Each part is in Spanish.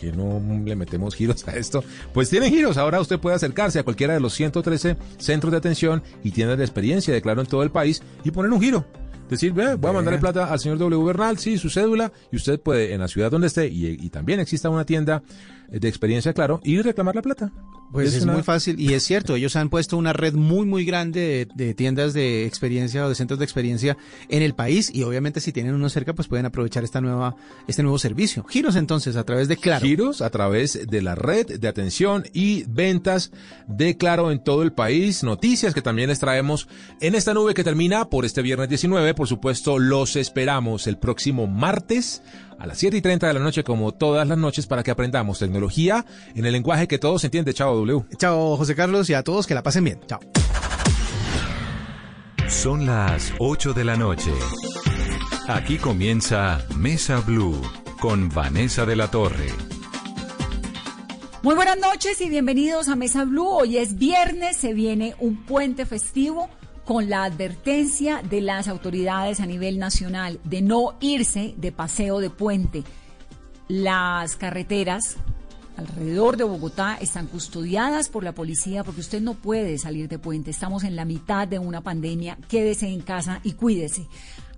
qué no le metemos giros a esto? Pues tienen giros. Ahora usted puede acercarse a cualquiera de los 113 centros de atención y tiendas de experiencia de Claro en todo el país y poner un giro. Decir, voy a mandarle plata al señor W. Bernal, sí, su cédula, y usted puede, en la ciudad donde esté, y, y también exista una tienda de experiencia, claro, y reclamar la plata. Pues es, muy fácil y es cierto, ellos han puesto una red muy muy grande de, tiendas de experiencia o de centros de experiencia en el país y obviamente si tienen uno cerca pues pueden aprovechar esta nueva este nuevo servicio. Giros entonces a través de Claro. Giros a través de la red de atención y ventas de Claro en todo el país. Noticias que también les traemos en esta nube que termina por este viernes 19. Por supuesto, los esperamos el próximo martes a las 7 y 30 de la noche, como todas las noches, para que aprendamos tecnología en el lenguaje que todos entienden. Chao, W. Chao, José Carlos, y a todos que la pasen bien. Chao. Son las 8 de la noche. Aquí comienza Mesa Blue con Vanessa de la Torre. Muy buenas noches y bienvenidos a Mesa Blue. Hoy es viernes, se viene un puente festivo con la advertencia de las autoridades a nivel nacional de no irse de paseo de puente. Las carreteras alrededor de Bogotá están custodiadas por la policía porque usted no puede salir de puente. Estamos en la mitad de una pandemia. Quédese en casa y cuídese.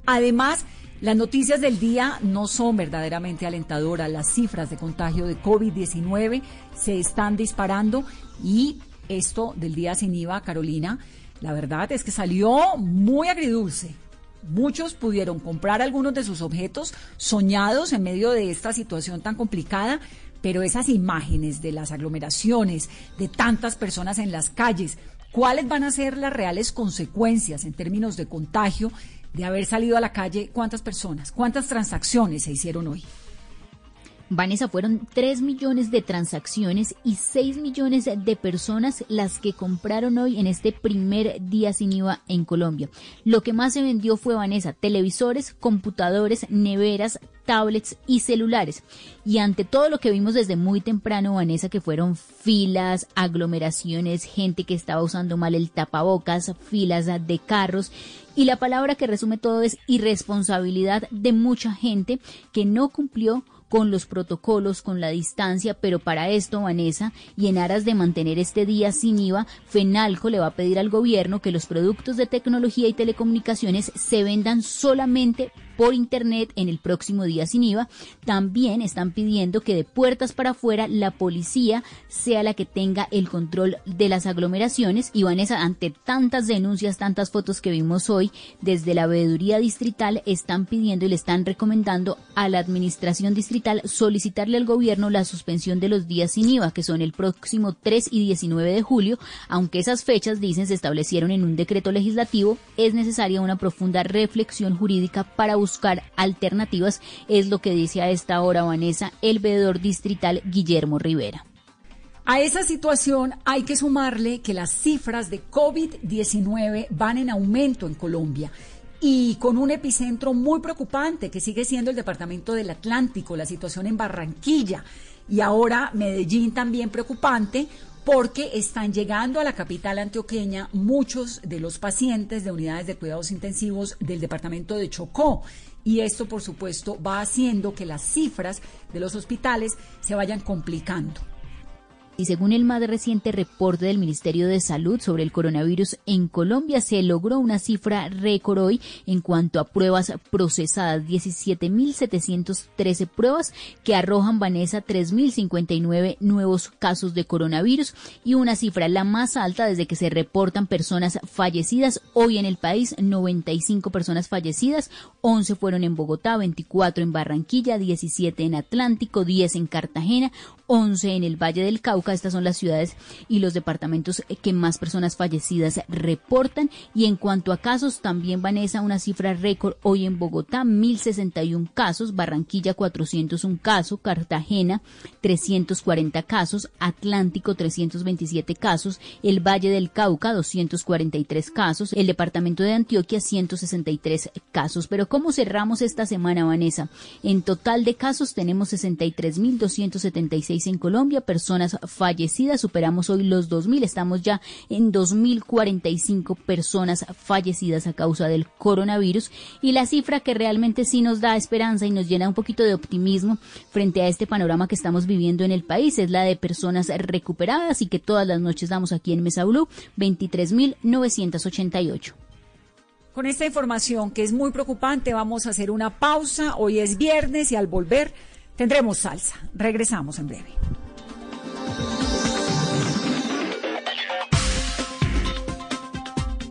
Además, las noticias del día no son verdaderamente alentadoras. Las cifras de contagio de COVID-19 se están disparando y esto del día sin IVA, Carolina, la verdad es que salió muy agridulce. Muchos pudieron comprar algunos de sus objetos soñados en medio de esta situación tan complicada, pero esas imágenes de las aglomeraciones, de tantas personas en las calles, ¿cuáles van a ser las reales consecuencias en términos de contagio de haber salido a la calle? ¿Cuántas personas? ¿Cuántas transacciones se hicieron hoy? Vanessa, fueron 3 millones de transacciones y 6 millones de personas las que compraron hoy en este primer día sin IVA en Colombia. Lo que más se vendió fue, Vanessa, televisores, computadores, neveras, tablets y celulares. Y ante todo lo que vimos desde muy temprano, Vanessa, que fueron filas, aglomeraciones, gente que estaba usando mal el tapabocas, filas de carros. Y la palabra que resume todo es irresponsabilidad de mucha gente que no cumplió con los protocolos, con la distancia, pero para esto, Vanessa, y en aras de mantener este día sin IVA, FENALCO le va a pedir al gobierno que los productos de tecnología y telecomunicaciones se vendan solamente por Internet en el próximo día sin IVA. También están pidiendo que de puertas para afuera la policía sea la que tenga el control de las aglomeraciones. Y Vanessa, ante tantas denuncias, tantas fotos que vimos hoy, desde la veeduría distrital están pidiendo y le están recomendando a la administración distrital solicitarle al gobierno la suspensión de los días sin IVA, que son el próximo 3 y 19 de julio, aunque esas fechas, dicen, se establecieron en un decreto legislativo, es necesaria una profunda reflexión jurídica para buscar alternativas, es lo que dice a esta hora Vanessa, el veedor distrital Guillermo Rivera. A esa situación hay que sumarle que las cifras de COVID-19 van en aumento en Colombia y con un epicentro muy preocupante que sigue siendo el Departamento del Atlántico, la situación en Barranquilla y ahora Medellín también preocupante porque están llegando a la capital antioqueña muchos de los pacientes de unidades de cuidados intensivos del departamento de Chocó. Y esto, por supuesto, va haciendo que las cifras de los hospitales se vayan complicando. Y según el más reciente reporte del Ministerio de Salud sobre el coronavirus en Colombia, se logró una cifra récord hoy en cuanto a pruebas procesadas, 17.713 pruebas que arrojan, Vanessa, 3.059 nuevos casos de coronavirus y una cifra la más alta desde que se reportan personas fallecidas. Hoy en el país, 95 personas fallecidas, 11 fueron en Bogotá, 24 en Barranquilla, 17 en Atlántico, 10 en Cartagena, 11 en el Valle del Cauca. Estas son las ciudades y los departamentos que más personas fallecidas reportan. Y en cuanto a casos, también Vanessa, una cifra récord hoy en Bogotá, 1061 casos, Barranquilla 401 casos, Cartagena 340 casos, Atlántico 327 casos, el Valle del Cauca 243 casos, el departamento de Antioquia 163 casos. Pero ¿cómo cerramos esta semana, Vanessa? En total de casos tenemos 63.276 en Colombia, personas fallecidas. Superamos hoy los 2.000. Estamos ya en 2.045 personas fallecidas a causa del coronavirus. Y la cifra que realmente sí nos da esperanza y nos llena un poquito de optimismo frente a este panorama que estamos viviendo en el país es la de personas recuperadas y que todas las noches damos aquí en Mesa Blue, 23.988. Con esta información que es muy preocupante, vamos a hacer una pausa. Hoy es viernes y al volver tendremos salsa. Regresamos en breve.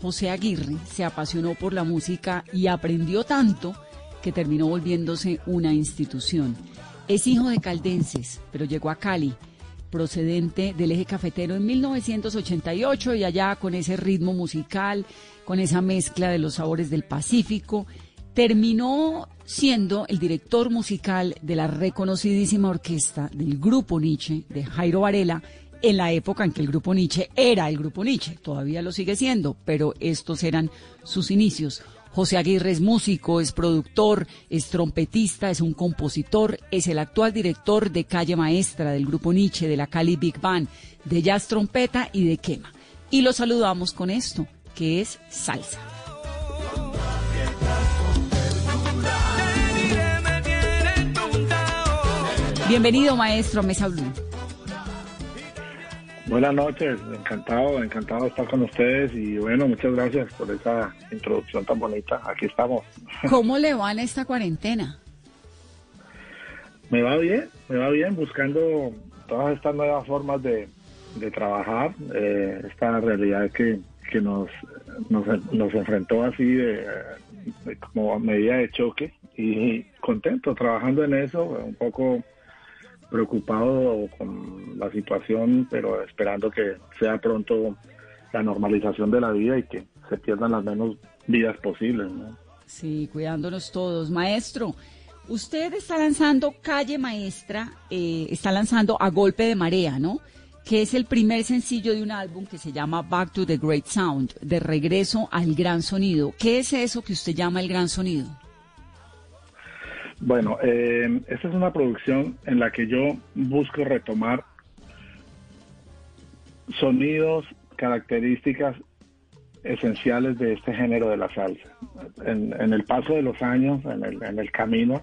José Aguirre se apasionó por la música y aprendió tanto que terminó volviéndose una institución. Es hijo de caldenses, pero llegó a Cali, procedente del eje cafetero en 1988 y allá con ese ritmo musical, con esa mezcla de los sabores del Pacífico, terminó siendo el director musical de la reconocidísima orquesta del Grupo Nietzsche de Jairo Varela en la época en que el Grupo Nietzsche era el Grupo Nietzsche, todavía lo sigue siendo, pero estos eran sus inicios. José Aguirre es músico, es productor, es trompetista, es un compositor, es el actual director de Calle Maestra del Grupo Nietzsche, de la Cali Big Band, de Jazz Trompeta y de Quema. Y lo saludamos con esto, que es salsa. Bienvenido, maestro Mesa Blue. Buenas noches, encantado, encantado de estar con ustedes y bueno, muchas gracias por esa introducción tan bonita. Aquí estamos. ¿Cómo le va en esta cuarentena? Me va bien, me va bien buscando todas estas nuevas formas de, de trabajar, eh, esta realidad que, que nos, nos, nos enfrentó así de, de como medida de choque y contento trabajando en eso, un poco preocupado con la situación, pero esperando que sea pronto la normalización de la vida y que se pierdan las menos vidas posibles. Sí, cuidándonos todos. Maestro, usted está lanzando Calle Maestra, eh, está lanzando A Golpe de Marea, ¿no? Que es el primer sencillo de un álbum que se llama Back to the Great Sound, de regreso al gran sonido. ¿Qué es eso que usted llama el gran sonido? Bueno, eh, esta es una producción en la que yo busco retomar sonidos, características esenciales de este género de la salsa. En, en el paso de los años, en el, en el camino,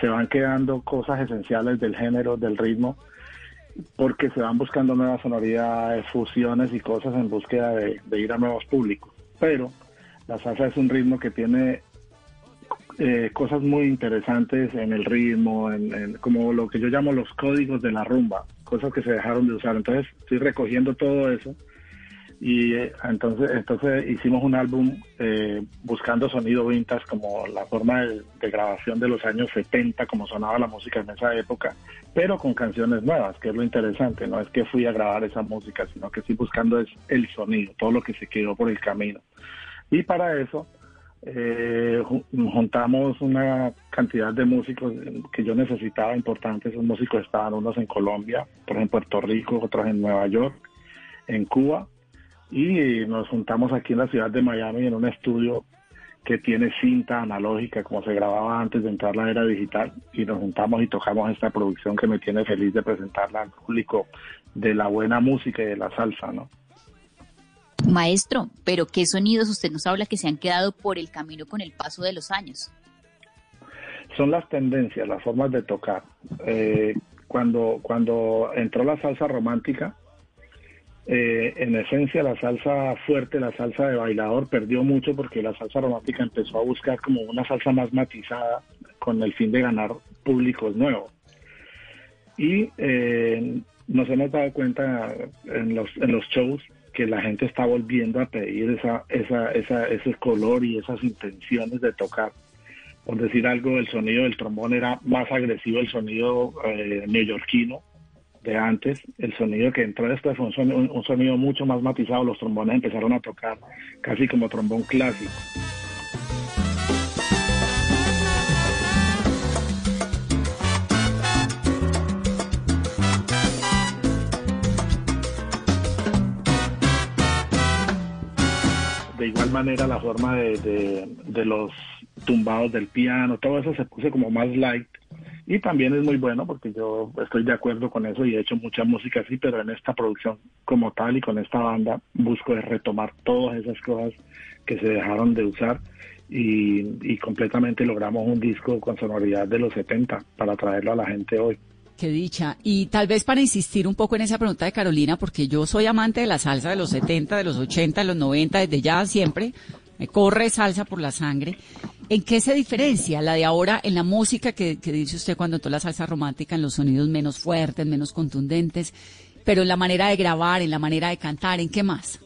se van quedando cosas esenciales del género, del ritmo, porque se van buscando nuevas sonoridades, fusiones y cosas en búsqueda de, de ir a nuevos públicos. Pero la salsa es un ritmo que tiene eh, cosas muy interesantes en el ritmo, en, en- como lo que yo llamo los códigos de la rumba, cosas que se dejaron de usar. Entonces estoy recogiendo todo eso y eh, entonces entonces hicimos un álbum eh, buscando sonido vintage como la forma de, de grabación de los años 70, como sonaba la música en esa época, pero con canciones nuevas, que es lo interesante. No es que fui a grabar esa música, sino que estoy buscando es el sonido, todo lo que se quedó por el camino. Y para eso eh, juntamos una cantidad de músicos que yo necesitaba importantes. Esos músicos estaban unos en Colombia, otros en Puerto Rico, otros en Nueva York, en Cuba. Y nos juntamos aquí en la ciudad de Miami en un estudio que tiene cinta analógica como se grababa antes de entrar la era digital y nos juntamos y tocamos esta producción que me tiene feliz de presentarla al público de la buena música y de la salsa, ¿no? Maestro, pero ¿qué sonidos usted nos habla que se han quedado por el camino con el paso de los años? Son las tendencias, las formas de tocar. Eh, cuando, cuando entró la salsa romántica, eh, en esencia la salsa fuerte, la salsa de bailador perdió mucho porque la salsa romántica empezó a buscar como una salsa más matizada con el fin de ganar públicos nuevos. Y eh, nos hemos dado cuenta en los, en los shows que la gente está volviendo a pedir esa, esa, esa, ese color y esas intenciones de tocar. Por decir algo, el sonido del trombón era más agresivo, el sonido eh, neoyorquino de antes, el sonido que entró después fue un sonido mucho más matizado, los trombones empezaron a tocar casi como trombón clásico. De igual manera la forma de, los tumbados del piano, todo eso se puso como más light y también es muy bueno porque yo estoy de acuerdo con eso y he hecho mucha música así, pero en esta producción como tal y con esta banda busco retomar todas esas cosas que se dejaron de usar y, y completamente logramos un disco con sonoridad de los 70 para traerlo a la gente hoy. Qué dicha. Y tal vez para insistir un poco en esa pregunta de Carolina, porque yo soy amante de la salsa de los 70, de los 80, de los 90, desde ya siempre. Me corre salsa por la sangre. ¿En qué se diferencia la de ahora en la música que, dice usted cuando entró la salsa romántica, en los sonidos menos fuertes, menos contundentes, pero en la manera de grabar, en la manera de cantar, ¿en qué más?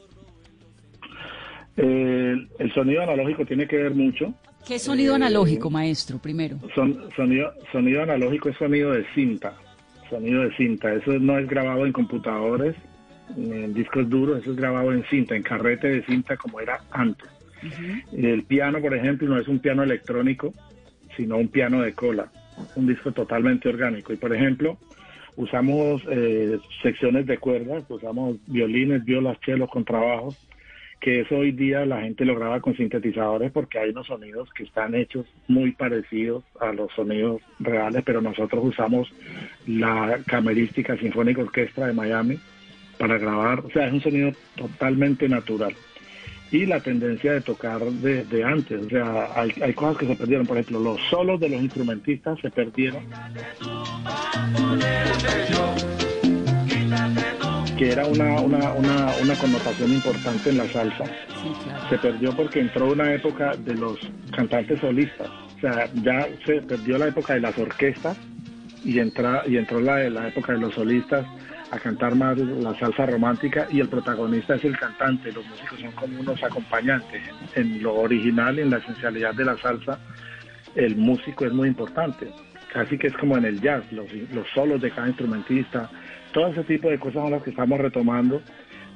el sonido analógico tiene que ver mucho. ¿Qué sonido eh, analógico, maestro, primero? Son, sonido, sonido analógico es sonido de cinta sonido de cinta. Eso no es grabado en computadores en discos duros, eso es grabado en cinta, en carrete de cinta como era antes. El piano, por ejemplo, no es un piano electrónico, sino un piano de cola, un disco totalmente orgánico. Y por ejemplo, usamos eh, secciones de cuerdas, usamos violines, violas, chelos, contrabajos, que eso hoy día la gente lo graba con sintetizadores porque hay unos sonidos que están hechos muy parecidos a los sonidos reales, pero nosotros usamos la Camerística Sinfónica Orquestra de Miami para grabar, o sea, es un sonido totalmente natural. Y la tendencia de tocar desde antes, o sea, hay, hay cosas que se perdieron, por ejemplo, los solos de los instrumentistas se perdieron que era una, una, una, una connotación importante en la salsa, se perdió porque entró una época de los cantantes solistas. O sea, ya se perdió la época de las orquestas y, entra, y entró la, la época de los solistas a cantar más la salsa romántica y el protagonista es el cantante, los músicos son como unos acompañantes. En lo original, en la esencialidad de la salsa, el músico es muy importante. Casi que es como en el jazz, los, los solos de cada instrumentista, todo ese tipo de cosas son las que estamos retomando.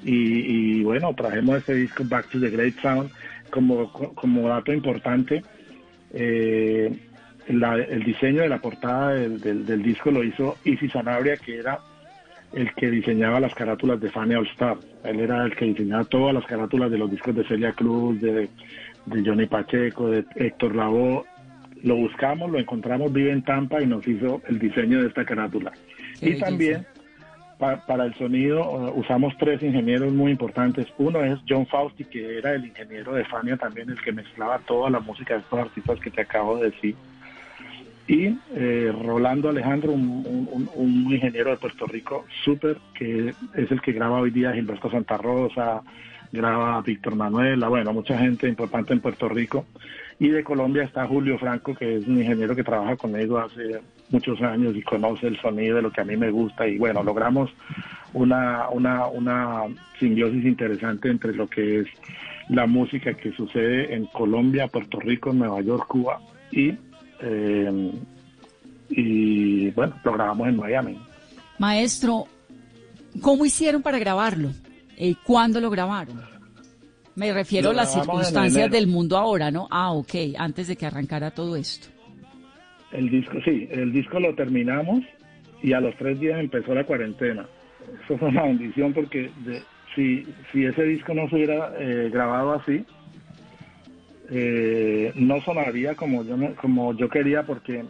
Y, bueno, trajimos este disco Back to the Great Sound como, como dato importante. Eh, el diseño de la portada del, disco lo hizo Isi Sanabria, que era el que diseñaba las carátulas de Fanny All Star. Él era el que diseñaba todas las carátulas de los discos de Celia Cruz, de, Johnny Pacheco, de Héctor Lavoe. Lo buscamos, lo encontramos, vive en Tampa y nos hizo el diseño de esta carátula. y también para el sonido usamos tres ingenieros muy importantes. Uno es John Fausti, que era el ingeniero de Fania también, el que mezclaba toda la música de estos artistas que te acabo de decir. Y eh, Rolando Alejandro, un, ingeniero de Puerto Rico súper, que es el que graba hoy día Gilberto Santa Rosa, graba Víctor Manuel, bueno, mucha gente importante en Puerto Rico. Y de Colombia está Julio Franco, que es un ingeniero que trabaja conmigo hace muchos años y conoce el sonido de lo que a mí me gusta. Y bueno, logramos una, una, una simbiosis interesante entre lo que es la música que sucede en Colombia, Puerto Rico, Nueva York, Cuba y, eh, y bueno, lo grabamos en Miami. Maestro, ¿cómo hicieron para grabarlo? ¿Y ¿Cuándo lo grabaron? Me refiero a las circunstancias del mundo ahora, ¿no? Ah, ok, antes de que arrancara todo esto. El disco, sí, el disco lo terminamos y a los tres días empezó la cuarentena. Eso fue una bendición porque de- si, si ese disco no se hubiera eh, grabado así, eh, no sonaría como yo, como yo quería porque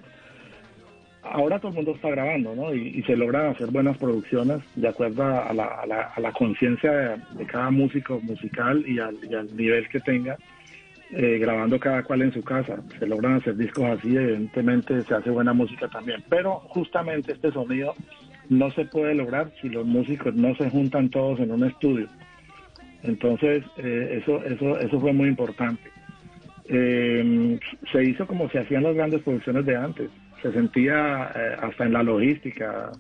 ahora todo el mundo está grabando, ¿no? Y, se logran hacer buenas producciones de acuerdo a la, a la, a la conciencia de, de cada músico musical y al, y al nivel que tenga eh, grabando cada cual en su casa. Se logran hacer discos así, evidentemente se hace buena música también. Pero justamente este sonido no se puede lograr si los músicos no se juntan todos en un estudio. Entonces, eh, eso, eso, eso fue muy importante. Eh, se hizo como se hacían las grandes producciones de antes. Se sentía eh, hasta en la logística.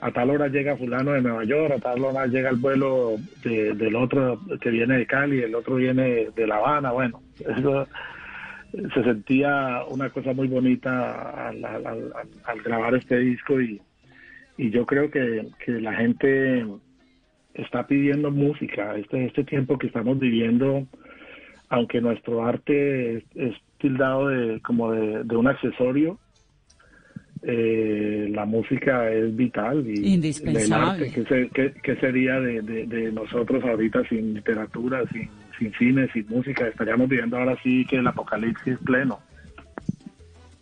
A tal hora llega fulano de Nueva York, a tal hora llega el vuelo de- del otro que viene de Cali, el otro viene de La Habana. Bueno, eso se sentía una cosa muy bonita al, grabar este disco y, y yo creo que, que la gente está pidiendo música. Este, este tiempo que estamos viviendo, aunque nuestro arte es, es tildado de, como de, de un accesorio, eh, la música es vital y Indispensable. el arte, ¿qué, se- qué- qué sería de, de- de nosotros ahorita sin literatura, sin, sin cine, sin música? Estaríamos viviendo ahora sí que el apocalipsis pleno.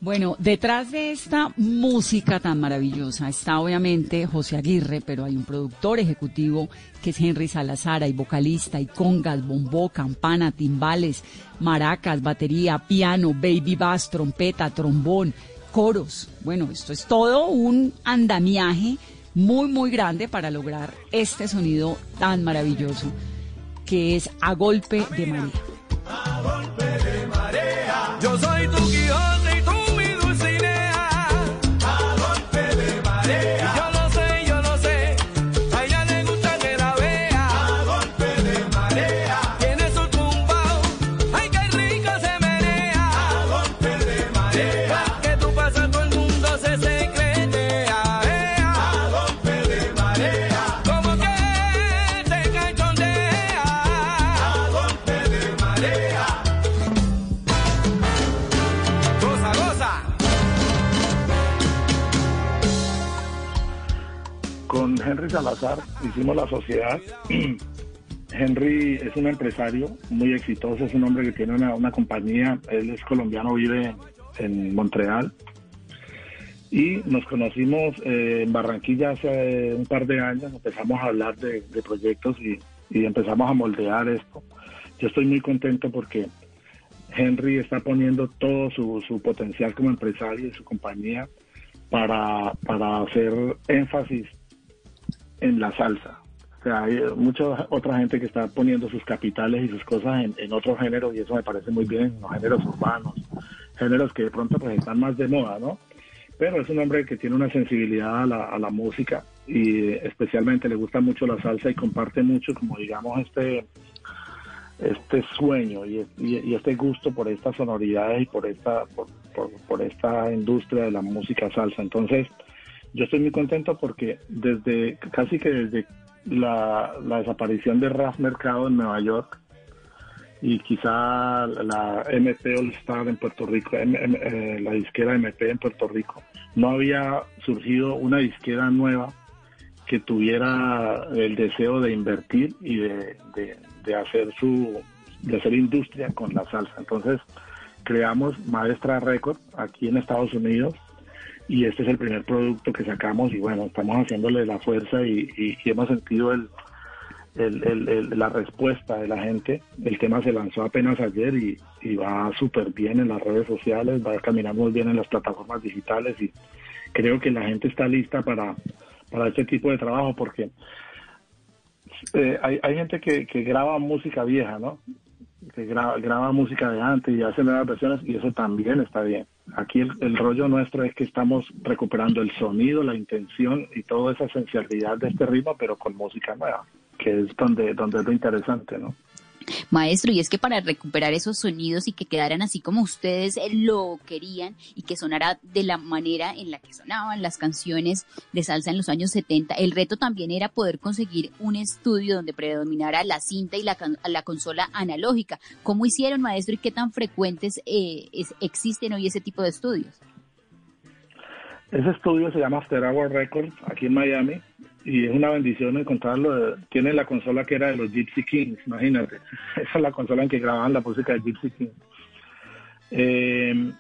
Bueno, detrás de esta música tan maravillosa está obviamente José Aguirre, pero hay un productor ejecutivo que es Henry Salazar, hay vocalista, hay congas, bombó, campana, timbales, maracas, batería, piano, baby bass, trompeta, trombón, coros. Bueno, esto es todo un andamiaje muy, muy grande para lograr este sonido tan maravilloso que es a golpe de María. Yo soy Salazar hicimos la sociedad. Henry es un empresario muy exitoso, es un hombre que tiene una, una compañía, él es colombiano, vive en Montreal. Y nos conocimos eh, en Barranquilla hace un par de años, empezamos a hablar de, de proyectos y, y empezamos a moldear esto. Yo estoy muy contento porque Henry está poniendo todo su, su potencial como empresario y su compañía para, para hacer énfasis en la salsa. O sea, hay mucha otra gente que está poniendo sus capitales y sus cosas en, en otros géneros y eso me parece muy bien, los géneros urbanos, géneros que de pronto pues están más de moda, ¿no? Pero es un hombre que tiene una sensibilidad a la, a la música y especialmente le gusta mucho la salsa y comparte mucho como digamos este este sueño y, y- y este gusto por estas sonoridades y por esta por, por- por esta industria de la música salsa. Entonces, yo estoy muy contento porque desde casi que desde la, desaparición de Raf Mercado en Nueva York y quizá la MP All Star en Puerto Rico, M- eh, la disquera MP en Puerto Rico, no había surgido una disquera nueva que tuviera el deseo de invertir y de- de hacer su de hacer industria con la salsa. Entonces creamos Maestra Record aquí en Estados Unidos y este es el primer producto que sacamos y bueno, estamos haciéndole la fuerza y, hemos sentido el, el- la respuesta de la gente. El tema se lanzó apenas ayer y, va súper bien en las redes sociales, va caminando muy bien en las plataformas digitales y creo que la gente está lista para, para este tipo de trabajo porque eh, hay, hay gente que, que graba música vieja, ¿no? Que graba, graba música de antes y hace nuevas versiones y eso también está bien. Aquí el, el rollo nuestro es que estamos recuperando el sonido, la intención y toda esa esencialidad de este ritmo, pero con música nueva, que es donde, donde es lo interesante, ¿no? Maestro, y es que para recuperar esos sonidos y que quedaran así como ustedes lo querían y que sonara de la manera en la que sonaban las canciones de salsa en los años 70, el reto también era poder conseguir un estudio donde predominara la cinta y la, la consola analógica. ¿Cómo hicieron, maestro, y qué tan frecuentes eh, existen hoy ese tipo de estudios? Ese estudio se llama After Records, aquí en Miami, y es una bendición encontrarlo. Tiene la consola que era de los Gypsy Kings, imagínate. Esa es la consola en que grababan la música de Gypsy Kings. Eh,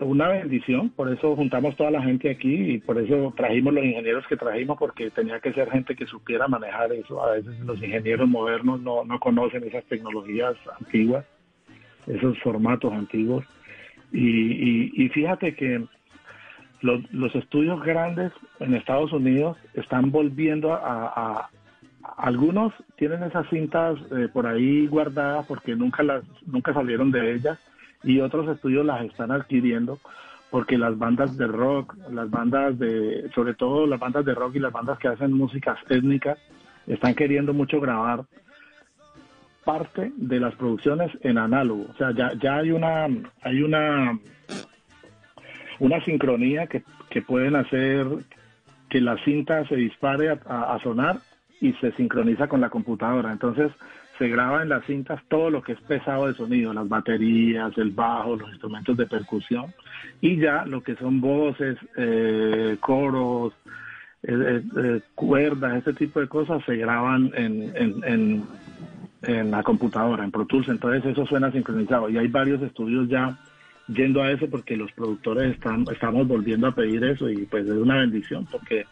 una bendición, por eso juntamos toda la gente aquí y por eso trajimos los ingenieros que trajimos, porque tenía que ser gente que supiera manejar eso. A veces los ingenieros modernos no, no conocen esas tecnologías antiguas, esos formatos antiguos. Y, y fíjate que los, estudios grandes en Estados Unidos están volviendo a, algunos tienen esas cintas eh, por ahí guardadas porque nunca las nunca salieron de ellas y otros estudios las están adquiriendo porque las bandas de rock, las bandas de sobre todo las bandas de rock y las bandas que hacen músicas étnicas están queriendo mucho grabar parte de las producciones en análogo, o sea, ya ya hay una hay una una sincronía que, pueden hacer que la cinta se dispare a, sonar y se sincroniza con la computadora. Entonces se graba en las cintas todo lo que es pesado de sonido, las baterías, el bajo, los instrumentos de percusión y ya lo que son voces, eh, coros, eh, eh, cuerdas, ese tipo de cosas se graban en, en, en la computadora, en Pro Tools. Entonces eso suena sincronizado y hay varios estudios ya yendo a eso porque los productores están, estamos volviendo a pedir eso y pues es una bendición porque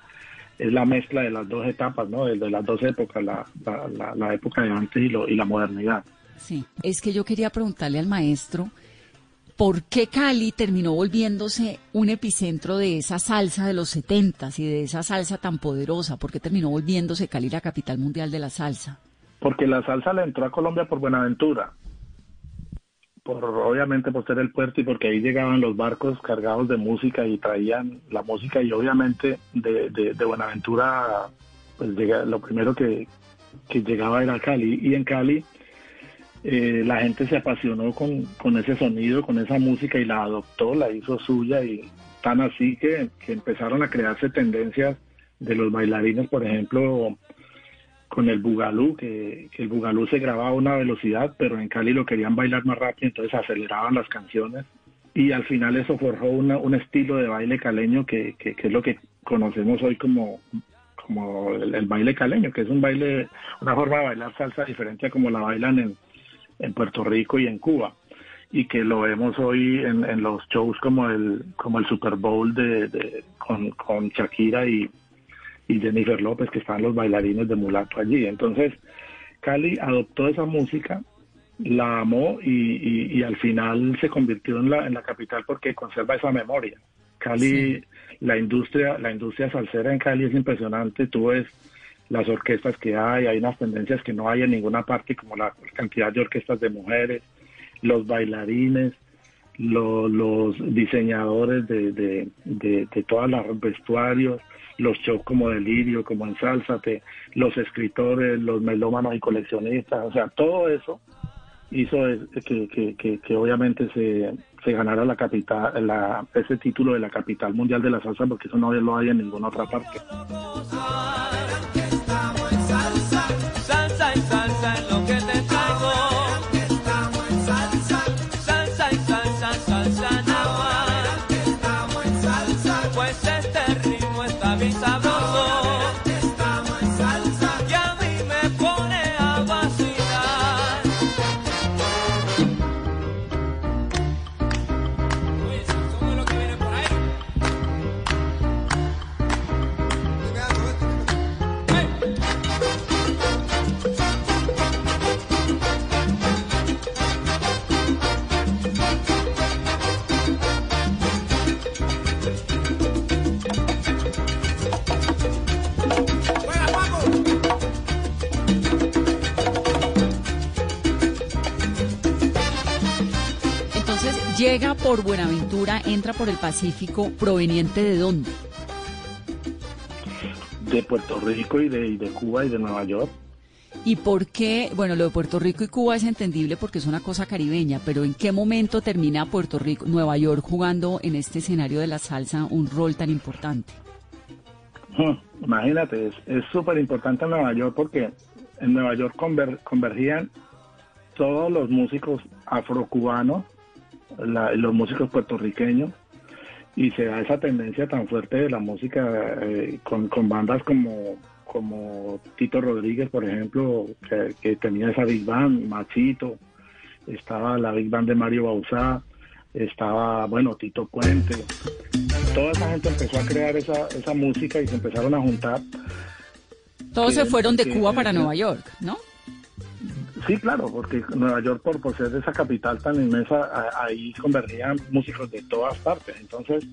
es la mezcla de las dos etapas, ¿no? De, las dos épocas, la, la, época de antes y, lo, y la modernidad. Sí, es que yo quería preguntarle al maestro, ¿por qué Cali terminó volviéndose un epicentro de esa salsa de los setentas y de esa salsa tan poderosa? ¿Por qué terminó volviéndose Cali la capital mundial de la salsa? Porque la salsa le entró a Colombia por Buenaventura por obviamente por ser el puerto y porque ahí llegaban los barcos cargados de música y traían la música y obviamente de, de, Buenaventura pues llega, lo primero que, llegaba era Cali. Y en Cali eh, la gente se apasionó con, con ese sonido, con esa música y la adoptó, la hizo suya y tan así que, que empezaron a crearse tendencias de los bailarines, por ejemplo, con el bugalú, que, el bugalú se grababa a una velocidad, pero en Cali lo querían bailar más rápido, entonces aceleraban las canciones. Y al final eso forjó un estilo de baile caleño que, que, es lo que conocemos hoy como, como el, baile caleño, que es un baile, una forma de bailar salsa diferente a como la bailan en, en Puerto Rico y en Cuba y que lo vemos hoy en, en los shows como el como el Super Bowl de, de con, con Shakira y, y Jennifer López, que están los bailarines de mulato allí. Entonces, Cali adoptó esa música, la amó y, al final se convirtió en la, en la capital porque conserva esa memoria. Cali, la industria, la industria salsera en Cali es impresionante. Tú ves las orquestas que hay, hay unas tendencias que no hay en ninguna parte, como la cantidad de orquestas de mujeres, los bailarines, los diseñadores de, de, de, de todos los vestuarios, los shows como Delirio, como Ensálzate, los escritores, los melómanos y coleccionistas, o sea, todo eso hizo que, que, obviamente se, se, ganara la capital, la, ese título de la capital mundial de la salsa, porque eso no lo hay en ninguna otra parte. Llega por Buenaventura, entra por el Pacífico, proveniente de dónde? De Puerto Rico y de, de Cuba y de Nueva York. ¿Y por qué? Bueno, lo de Puerto Rico y Cuba es entendible porque es una cosa caribeña, pero ¿en qué momento termina Puerto Rico, Nueva York jugando en este escenario de la salsa un rol tan importante? Imagínate, es súper importante en Nueva York porque en Nueva York convergían todos los músicos afrocubanos, los músicos puertorriqueños, y se da esa tendencia tan fuerte de la música eh, con, bandas como, como Tito Rodríguez, por ejemplo, que, tenía esa Big Band, Machito, estaba la Big Band de Mario Bauzá, estaba, bueno, Tito Puente. Toda esa gente empezó a crear esa, esa música y se empezaron a juntar. Todos se fueron de Cuba para Nueva York, ¿no? Sí, claro, porque Nueva York, por, ser esa capital tan inmensa, ahí convergían músicos de todas partes. Entonces,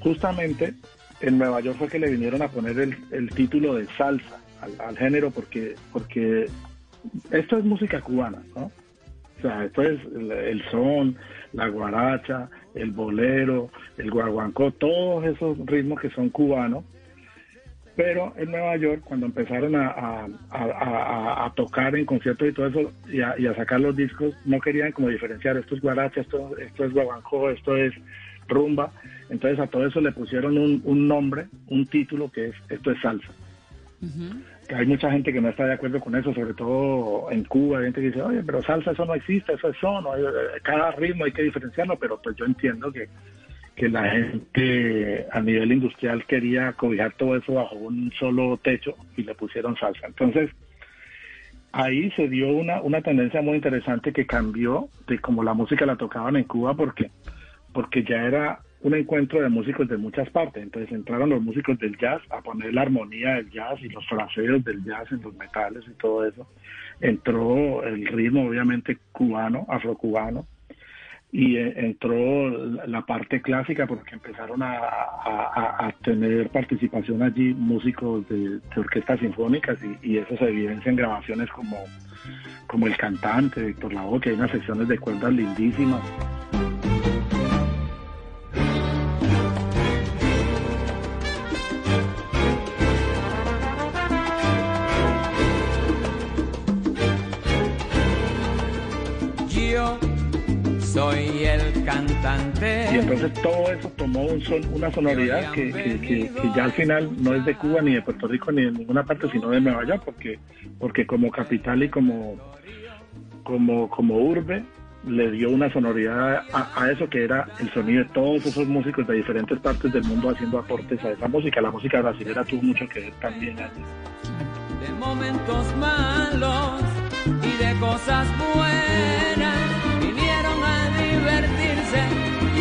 justamente en Nueva York fue que le vinieron a poner el, título de salsa al, género, porque, porque esto es música cubana, ¿no? O sea, esto es el, son, la guaracha, el bolero, el guaguancó, todos esos ritmos que son cubanos pero en Nueva York, cuando empezaron a, tocar en conciertos y todo eso, y a, sacar los discos, no querían como diferenciar, esto es guaracha, esto, esto es guaguancó, esto es rumba. Entonces a todo eso le pusieron un, nombre, un título que es, esto es salsa. Hay mucha gente que no está de acuerdo con eso, sobre todo en Cuba, hay gente que dice, oye, pero salsa eso no existe, eso es son, cada ritmo hay que diferenciarlo, pero pues yo entiendo que que la gente a nivel industrial quería cobijar todo eso bajo un solo techo y le pusieron salsa. Entonces, ahí se dio una, una tendencia muy interesante que cambió de como la música la tocaban en Cuba porque, porque ya era un encuentro de músicos de muchas partes. Entonces entraron los músicos del jazz a poner la armonía del jazz y los fraseos del jazz en los metales y todo eso. Entró el ritmo obviamente cubano, afrocubano y eh, entró la parte clásica porque empezaron a, tener participación allí músicos de, orquestas sinfónicas y, eso se evidencia en grabaciones como, como El Cantante, Víctor Lavoe, que hay unas secciones de cuerdas lindísimas. Entonces todo eso tomó un son, una sonoridad que, que, ya al final no es de Cuba ni de Puerto Rico ni de ninguna parte, sino de Nueva York, porque, porque como capital y como, como, como urbe le dio una sonoridad a, eso que era el sonido de todos esos músicos de diferentes partes del mundo haciendo aportes a esa música. La música brasileña tuvo mucho que ver también allí. De momentos malos y de cosas buenas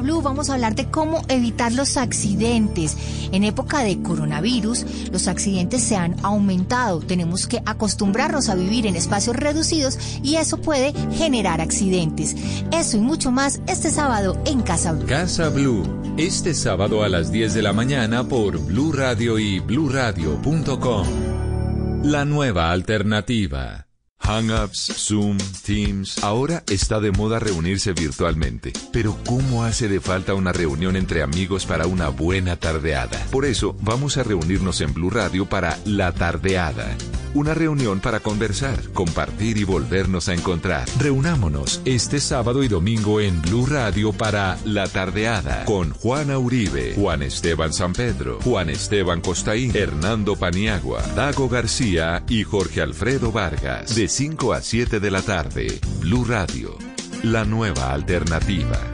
Blue vamos a hablar de cómo evitar los accidentes. En época de coronavirus, los accidentes se han aumentado. Tenemos que acostumbrarnos a vivir en espacios reducidos y eso puede generar accidentes. Eso y mucho más este sábado en Casa Blue. Casa Blue, este sábado a las 10 de la mañana por Blue Radio y bluradio.com. La nueva alternativa. Hangups, Zoom, Teams. Ahora está de moda reunirse virtualmente. Pero ¿cómo hace de falta una reunión entre amigos para una buena tardeada? Por eso vamos a reunirnos en Blue Radio para La Tardeada Una reunión para conversar, compartir y volvernos a encontrar. Reunámonos este sábado y domingo en Blue Radio para La Tardeada con Juana Uribe, Juan Esteban San Pedro, Juan Esteban Costaín, Hernando Paniagua, Dago García y Jorge Alfredo Vargas. De 5 a 7 de la tarde. Blue Radio, la nueva alternativa.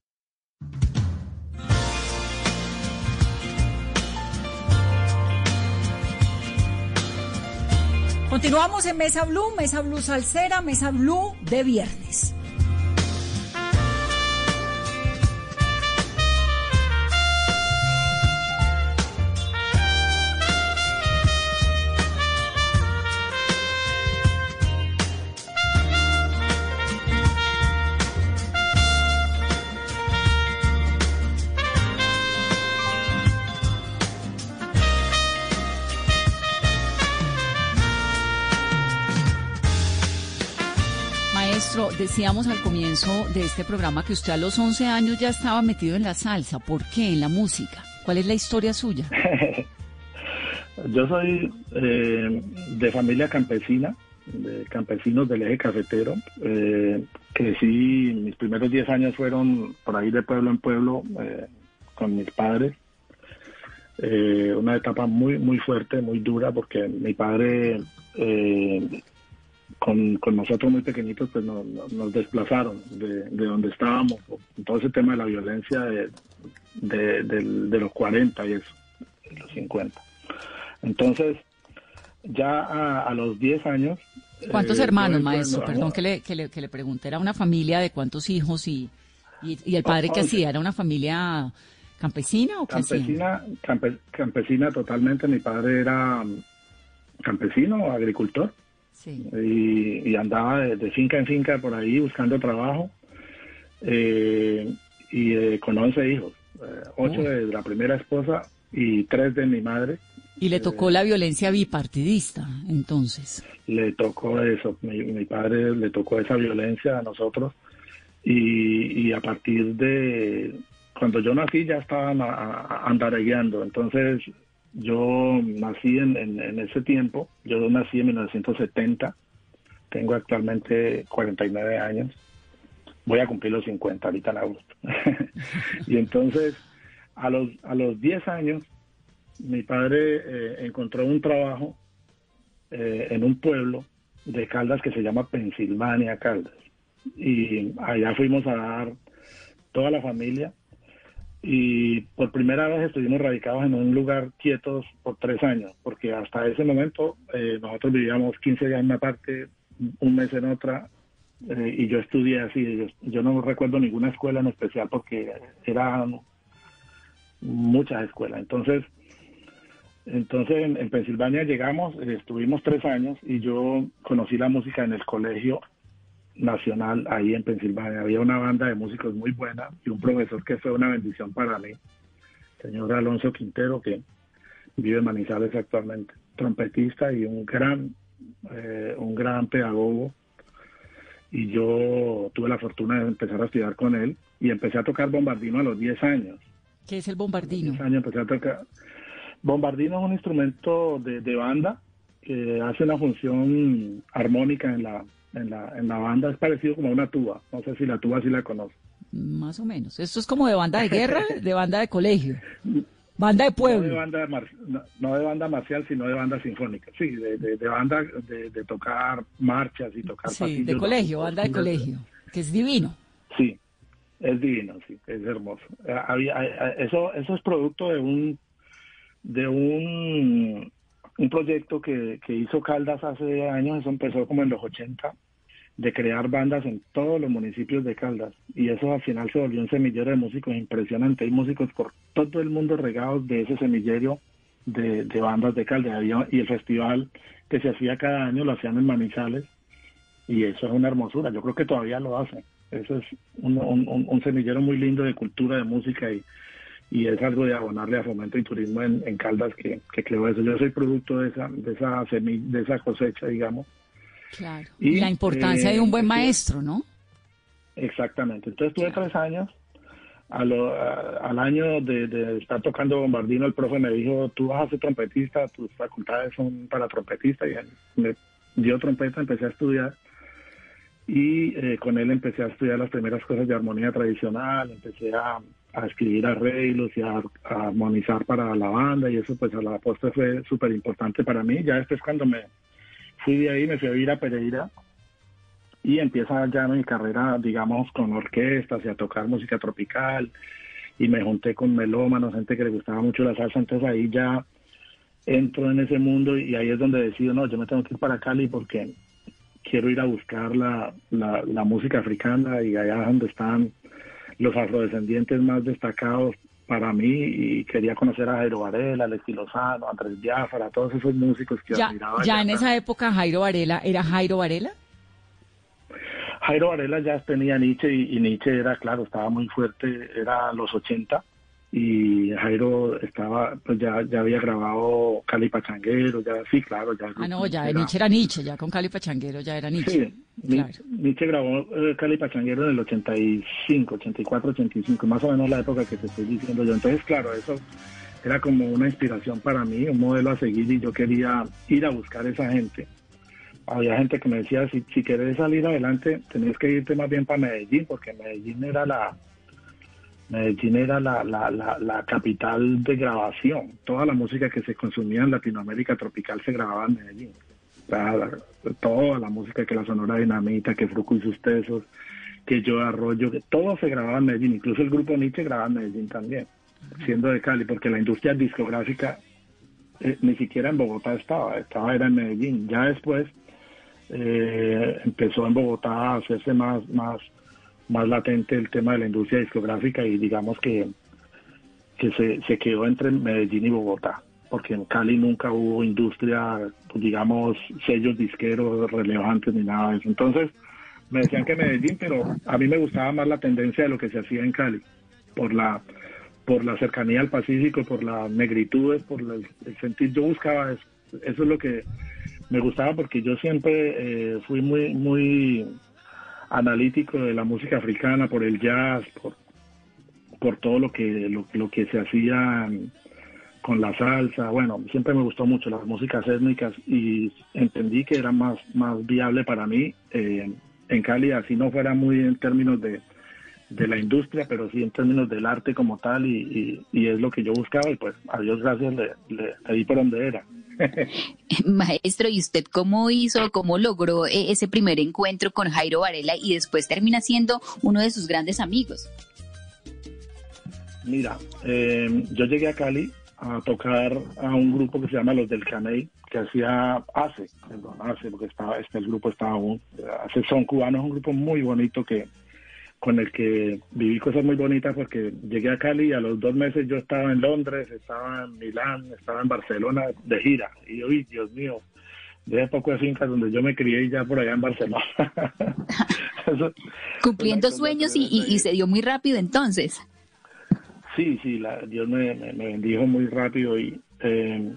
Continuamos en Mesa Blue, Mesa Blue Salsera, Mesa Blue de viernes. Decíamos al comienzo de este programa que usted a los 11 años ya estaba metido en la salsa. ¿Por qué? En la música. ¿Cuál es la historia suya? Yo soy eh, de familia campesina, de campesinos del eje cafetero. Eh, crecí, mis primeros 10 años fueron por ahí de pueblo en pueblo eh, con mis padres. Una etapa muy, muy fuerte, muy dura, porque mi padre eh, con, con nosotros muy pequeñitos pues nos, nos- desplazaron de, de donde estábamos, todo ese tema de la violencia de, de, los 40 y eso, de los 50. Entonces, ya a, a los 10 años... ¿Cuántos eh, hermanos, maestro? Perdón que le, que, le, que le pregunte. ¿Era una familia de cuántos hijos y, y, y el padre que hacía? ¿Era una familia campesina o qué hacía? Campesina, campe- campesina totalmente. Mi padre era mm, campesino, agricultor, Sí. y, y andaba de, de finca en finca por ahí buscando trabajo. eh, y eh, con 11 hijos, eh, ocho Uy. de la primera esposa y tres de mi madre. Y le tocó la violencia bipartidista, entonces. le tocó eso, mi, mi padre le tocó esa violencia a nosotros y, y a partir de cuando yo nací ya estaban a- a- andaregueando, entonces yo nací en, ese tiempo, yo nací en 1970, tengo actualmente 49 años, voy a cumplir los 50 ahorita en agosto. y entonces a los, a los 10 años mi padre eh, encontró un trabajo eh, en un pueblo de Caldas que se llama Pensilvania, Caldas. Y allá fuimos a dar toda la familia y por primera vez estuvimos radicados en un lugar quietos por tres años, porque hasta ese momento eh, nosotros vivíamos 15 días en una parte, un mes en otra, eh, y yo estudié así. Yo, no recuerdo ninguna escuela en especial porque eran muchas escuelas. Entonces, entonces en, en Pensilvania llegamos, eh, estuvimos tres años y yo conocí la música en el colegio nacional ahí en Pensilvania. Había una banda de músicos muy buena y un profesor que fue una bendición para mí, señor Alonso Quintero, que vive en Manizales actualmente, trompetista y un gran, eh, un gran pedagogo. Y yo tuve la fortuna de empezar a estudiar con él y empecé a tocar bombardino a los 10 años. ¿Qué es el bombardino? 10 años empecé a tocar. Bombardino es un instrumento de, de banda que hace una función armónica en la, en, la, en la banda. Es parecido como a una tuba. No sé si la tuba sí la conoce. Más o menos. Esto es como de banda de guerra, de banda de colegio. Banda de No de pueblo. banda, mar- no, no de banda marcial, sino de banda sinfónica. Sí, de, de, de banda de, de tocar marchas y tocar Sí, pasillos, de colegio, ¿no? banda de colegio. Que es divino. Sí, es divino, sí, es hermoso. Eh, había- eh, eh, eso, eso es producto de un de un, un proyecto que, que hizo Caldas hace años, eso empezó como en los 80, de crear bandas en todos los municipios de Caldas. Y eso al final se volvió un semillero de músicos impresionante. Hay músicos por todo el mundo regados de ese semillero de, bandas de Caldas. Y el festival que se hacía cada año lo hacían en Manizales. Y eso es una hermosura. Yo creo que todavía lo hacen. Eso es un, un, semillero muy lindo de cultura, de música y, y es algo de abonarle a fomento y turismo en, Caldas que, que, creo eso. Yo soy producto de esa, de esa, de esa cosecha, digamos. Claro. Y, la importancia de un buen maestro, ¿no? Exactamente. Entonces tuve tres años. al año de, estar tocando bombardino, el profe me dijo, tú vas a ser trompetista, tus facultades son para trompetista. Y me dio trompeta, empecé a estudiar. Y eh, con él empecé a estudiar las primeras cosas de armonía tradicional, empecé a, escribir arreglos y a, armonizar para la banda y eso pues a la postre fue súper importante para mí. Ya después cuando me, fui de ahí, me fui a ir a Pereira y empieza ya mi carrera, digamos, con orquestas y a tocar música tropical y me junté con melómanos, gente que le gustaba mucho la salsa, entonces ahí ya entro en ese mundo y ahí es donde decido, no, yo me tengo que ir para Cali porque quiero ir a buscar la, la, la música africana y allá donde están los afrodescendientes más destacados para mí y quería conocer a Jairo Varela, Alexi Lozano, Andrés Biafara, todos esos músicos que ya, admiraba. ¿Ya en esa época Jairo Varela era Jairo Varela? Jairo Varela ya tenía Nietzsche y, Nietzsche era, claro, estaba muy fuerte, era los 80 y Jairo estaba, pues ya, ya había grabado Cali Pachanguero, ya, sí, claro, ya. Ah, no, ya Nietzsche era Nietzsche, ya con Cali Pachanguero ya era Nietzsche. Sí, Nietzsche grabó eh, Cali Pachanguero en el 85, 84, 85, más o menos la época que te estoy diciendo yo. Entonces, claro, eso era como una inspiración para mí, un modelo a seguir y yo quería ir a buscar esa gente. Había gente que me decía, si, si querés salir adelante, tenés que irte más bien para Medellín, porque Medellín era la, Medellín era la, la, la, capital de grabación. Toda la música que se consumía en Latinoamérica tropical se grababa en Medellín. toda la música que la Sonora Dinamita, que Fruco y sus tesos, que Yo Arroyo, que todo se grababa en Medellín. Incluso el grupo Nietzsche grababa en Medellín también, siendo de Cali, porque la industria discográfica eh, ni siquiera en Bogotá estaba, estaba era en Medellín. Ya después eh, empezó en Bogotá a hacerse más, más más latente el tema de la industria discográfica y digamos que, que se, se quedó entre Medellín y Bogotá, porque en Cali nunca hubo industria, digamos, sellos disqueros relevantes ni nada de eso. Entonces, me decían que Medellín, pero a mí me gustaba más la tendencia de lo que se hacía en Cali, por la por la cercanía al Pacífico, por las negritudes, por el, sentir, yo buscaba eso, eso es lo que me gustaba porque yo siempre eh, fui muy muy analítico de la música africana, por el jazz, por, por todo lo que, lo, que se hacía con la salsa. Bueno, siempre me gustó mucho las músicas étnicas y entendí que era más, más viable para mí eh, en Cali, así no fuera muy en términos de, de la industria, pero sí en términos del arte como tal y, y, es lo que yo buscaba y pues a Dios gracias le, le di por donde era. Maestro, ¿y usted cómo hizo, cómo logró e-, ese primer encuentro con Jairo Varela y después termina siendo uno de sus grandes amigos? Mira, eh, yo llegué a Cali a tocar a un grupo que se llama Los del Caney, que hacía hace, perdón, hace, porque estaba, este el grupo estaba aún, hace son cubanos, un grupo muy bonito que con el que viví cosas muy bonitas porque llegué a Cali y a los dos meses yo estaba en Londres, estaba en Milán, estaba en Barcelona de gira. Y hoy, Dios mío, de poco de fincas donde yo me crié ya por allá en Barcelona. Cumpliendo sueños y, se dio muy rápido entonces. Sí, sí, Dios me, bendijo muy rápido y, eh,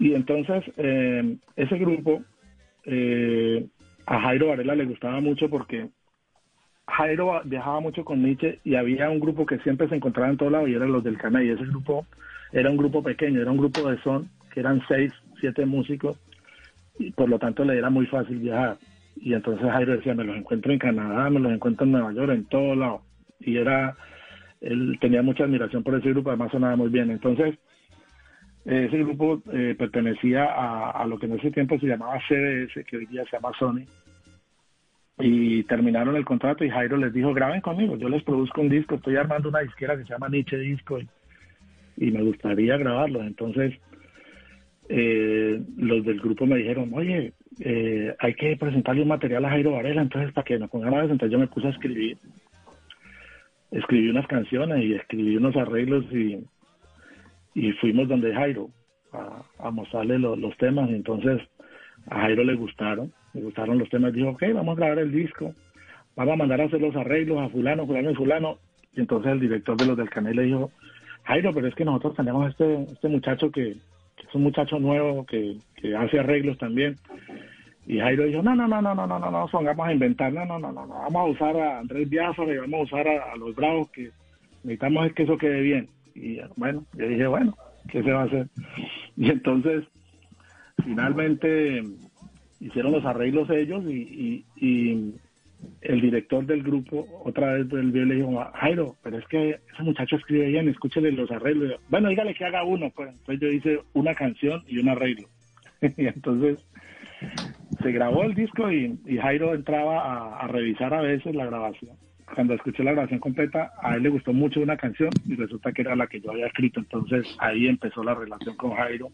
y entonces eh, ese grupo eh, a Jairo Varela le gustaba mucho porque Jairo viajaba mucho con Nietzsche y había un grupo que siempre se encontraba en todos lados y eran los del Cana y ese grupo era un grupo pequeño, era un grupo de son que eran seis, siete músicos y por lo tanto le era muy fácil viajar. Y entonces Jairo decía me los encuentro en Canadá, me los encuentro en Nueva York, en todos lados y era él tenía mucha admiración por ese grupo, además sonaba muy bien. Entonces ese grupo eh, pertenecía a, a, lo que en ese tiempo se llamaba CDS, que hoy día se llama Sony, y terminaron el contrato y Jairo les dijo, graben conmigo, yo les produzco un disco, estoy armando una disquera que se llama Nietzsche Disco y, me gustaría grabarlo. Entonces, eh, los del grupo me dijeron, oye, eh, hay que presentarle un material a Jairo Varela, entonces para que nos pongamos a presentar yo me puse a escribir. Escribí unas canciones y escribí unos arreglos y, y fuimos donde Jairo a, mostrarle lo- los temas. Entonces a Jairo le gustaron, le gustaron los temas. Dijo, ok, vamos a grabar el disco, vamos a mandar a hacer los arreglos a fulano, fulano y fulano. Y entonces el director de los del Canel le dijo, Jairo, pero es que nosotros tenemos este, este muchacho que, es un muchacho nuevo que, que hace arreglos también. Y Jairo dijo, no, no, no, no, no, no, no, no, vamos a inventar, no, no, no, no, no, vamos a usar a Andrés Biafara y vamos a usar a, a los bravos que necesitamos es que eso quede bien. Y bueno, yo dije, bueno, ¿qué se va a hacer? Y entonces, finalmente hicieron los arreglos ellos y, y, el director del grupo otra vez y le dijo, Jairo, pero es que ese muchacho escribe bien, escúchele los arreglos. Bueno, dígale que haga uno. Pues. Entonces yo hice una canción y un arreglo. y entonces se grabó el disco y, y Jairo entraba a, a revisar a veces la grabación. Cuando escuché la grabación completa, a él le gustó mucho una canción y resulta que era la que yo había escrito. Entonces ahí empezó la relación con Jairo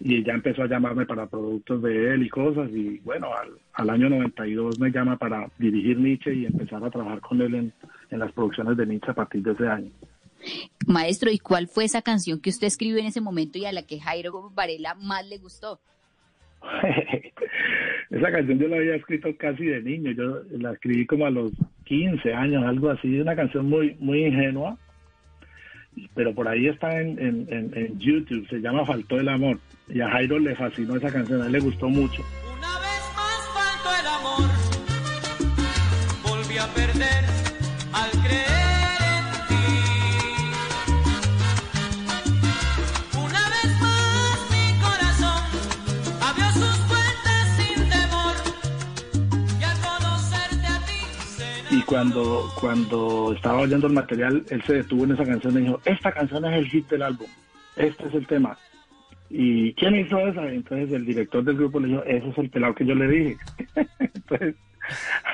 y ya empezó a llamarme para productos de él y cosas. Y bueno, al, al año 92 me llama para dirigir Nietzsche y empezar a trabajar con él en, en las producciones de Nietzsche a partir de ese año. Maestro, ¿y cuál fue esa canción que usted escribió en ese momento y a la que Jairo Varela más le gustó? Esa canción yo la había escrito casi de niño, yo la escribí como a los 15 años, algo así, una canción muy muy ingenua, pero por ahí está en, en, en- YouTube, se llama Faltó el Amor, y a Jairo le fascinó esa canción, a él le gustó mucho. faltó el amor. Volví a perder cuando, cuando estaba oyendo el material, él se detuvo en esa canción y dijo, esta canción es el hit del álbum, este es el tema. ¿Y quién hizo esa? Entonces el director del grupo le dijo, ese es el pelado que yo le dije. Entonces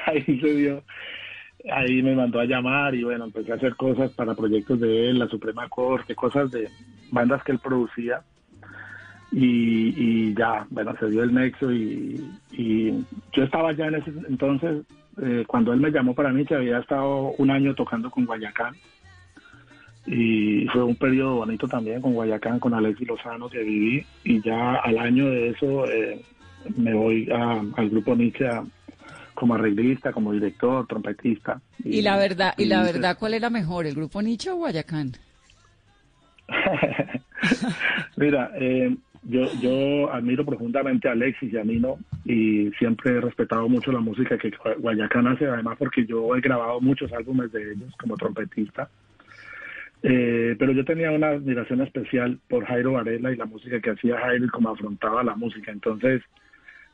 ahí se dio, ahí me mandó a llamar y bueno, empecé a hacer cosas para proyectos de él, la Suprema Corte, cosas de bandas que él producía. Y, y ya, bueno, se dio el nexo y yo estaba ya en ese entonces, eh, cuando él me llamó para mí, que había estado un año tocando con Guayacán y fue un periodo bonito también con Guayacán, con Alexis Lozano que viví y ya al año de eso eh, me voy a- al grupo Nietzsche a- como arreglista, como director, trompetista. Y la verdad, y la hice- verdad, ¿cuál era mejor, el grupo Nietzsche o Guayacán? Mira, eh, yo, yo admiro profundamente a Alexis y a Nino y siempre he respetado mucho la música que Guayacán hace, además porque yo he grabado muchos álbumes de ellos como trompetista. Eh, pero yo tenía una admiración especial por Jairo Varela y la música que hacía Jairo y cómo afrontaba la música. Entonces,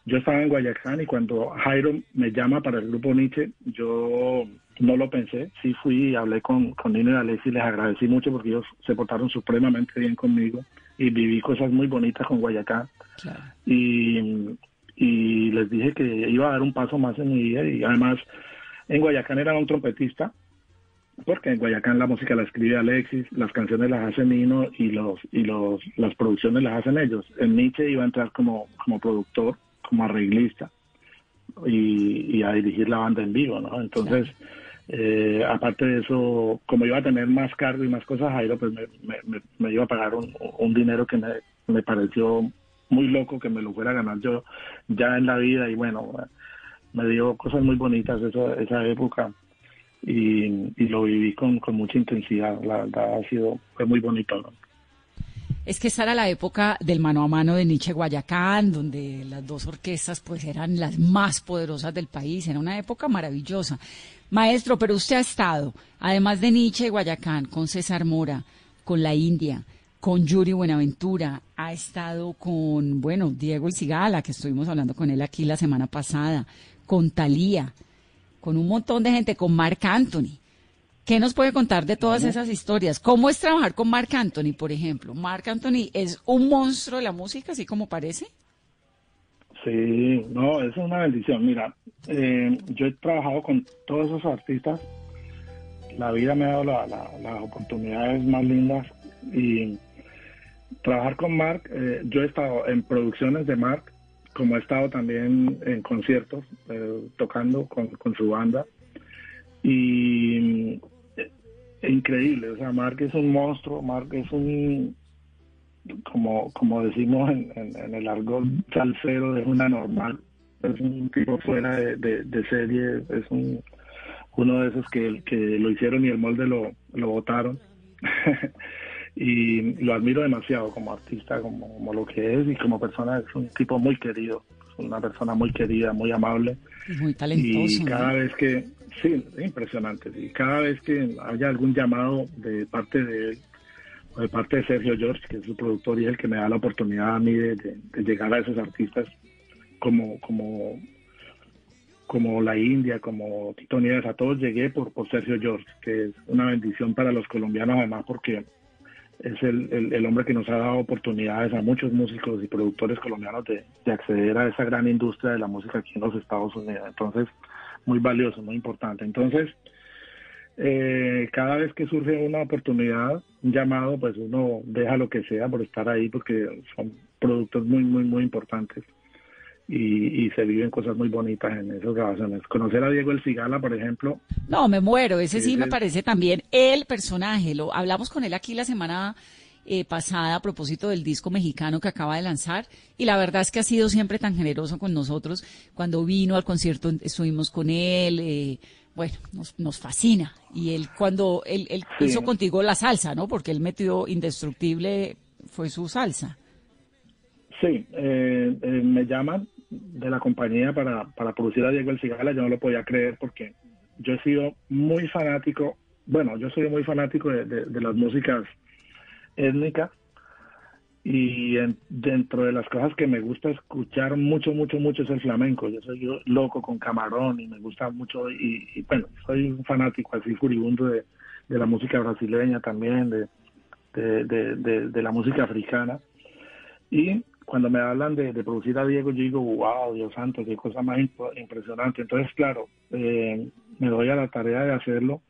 yo estaba en Guayacán y cuando Jairo me llama para el grupo Nietzsche, yo no lo pensé. Sí fui y hablé con, con Nino y Alexis y les agradecí mucho porque ellos se portaron supremamente bien conmigo y viví cosas muy bonitas con Guayacán. Y, y les dije que iba a dar un paso más en mi vida y además en Guayacán era un trompetista porque en Guayacán la música la escribe Alexis, las canciones las hace Nino y los y los las producciones las hacen ellos. En Nietzsche iba a entrar como como productor, como arreglista y, y a dirigir la banda en vivo, ¿no? Entonces, eh, aparte de eso, como iba a tener más cargo y más cosas, Jairo pues me, me, me- iba a pagar un, dinero que me, pareció muy loco que me lo fuera a ganar yo ya en la vida y bueno, me dio cosas muy bonitas esa, esa época y, y lo viví con, con mucha intensidad. La verdad ha sido, fue muy bonito. Es que esta era la época del mano a mano de Nietzsche Guayacán, donde las dos orquestas pues eran las más poderosas del país, era una época maravillosa. Maestro, pero usted ha estado, además de Nietzsche y Guayacán, con César Mora, con la India, con Yuri Buenaventura, ha estado con, bueno, Diego y Sigala, que estuvimos hablando con él aquí la semana pasada, con Talía, con un montón de gente, con Marc Anthony. ¿Qué nos puede contar de todas esas historias? ¿Cómo es trabajar con Marc Anthony, por ejemplo? ¿Marc Anthony es un monstruo de la música, así como parece? Sí, no, es una bendición. Mira, eh, yo he trabajado con todos esos artistas. La vida me ha dado la- la- las oportunidades más lindas y trabajar con Mark, eh, yo he estado en producciones de Mark como ha estado también en conciertos, eh, tocando con, con, su banda. Y increíble, o sea, Mark es un monstruo, Mark es un, como, como decimos en, en, el argot salsero, es una normal, es un tipo fuera de, de, serie, es un, uno de esos que, que lo hicieron y el molde lo, lo botaron. y lo admiro demasiado como artista, como, lo que es y como persona. Es un tipo muy querido, una persona muy querida, muy amable. Muy talentoso. Y cada vez que, sí, es impresionante. Y cada vez que haya algún llamado de parte de él, o de parte de Sergio George, que es su productor y es el que me da la oportunidad a mí de, llegar a esos artistas como, como, como La India, como Tito Nieves, a todos llegué por, por Sergio George, que es una bendición para los colombianos además porque es el, el, hombre que nos ha dado oportunidades a muchos músicos y productores colombianos de, acceder a esa gran industria de la música aquí en los Estados Unidos. Entonces, muy valioso, muy importante. Entonces, eh, cada vez que surge una oportunidad, un llamado, pues uno deja lo que sea por estar ahí porque son productos muy, muy, muy importantes. Y, se viven cosas muy bonitas en esas grabaciones. Conocer a Diego El Cigala, por ejemplo. No, me muero. Ese sí me parece también el personaje. Lo hablamos con él aquí la semana eh, pasada a propósito del disco mexicano que acaba de lanzar y la verdad es que ha sido siempre tan generoso con nosotros. Cuando vino al concierto estuvimos con él. Eh, bueno, nos, nos fascina. Y él cuando él, hizo contigo la salsa, ¿no? Porque él metió Indestructible, fue su salsa. Sí, eh, me llaman de la compañía para, para producir a Diego El Cigala, yo no lo podía creer porque yo he sido muy fanático, bueno, yo soy muy fanático de, las músicas étnicas y dentro de las cosas que me gusta escuchar mucho, mucho, mucho es el flamenco. Yo soy loco con camarón y me gusta mucho y, bueno, soy un fanático así furibundo de, la música brasileña también, de, de, de la música africana. Y cuando me hablan de, producir a Diego, yo digo, wow, Dios santo, qué cosa más impresionante. Entonces, claro, eh, me doy a la tarea de hacerlo.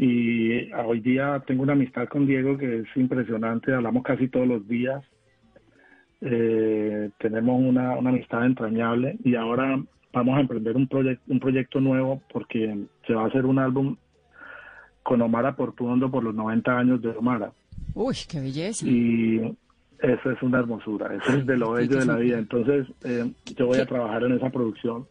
Y hoy día tengo una amistad con Diego que es impresionante, hablamos casi todos los días. Eh, tenemos una, una amistad entrañable y ahora vamos a emprender un, proyecto un proyecto nuevo porque se va a hacer un álbum con Omar Portuondo por los 90 años de Omar. Uy, qué belleza. Y eso es una hermosura, eso es de lo bello de la vida. Entonces, eh, yo voy a trabajar en esa producción.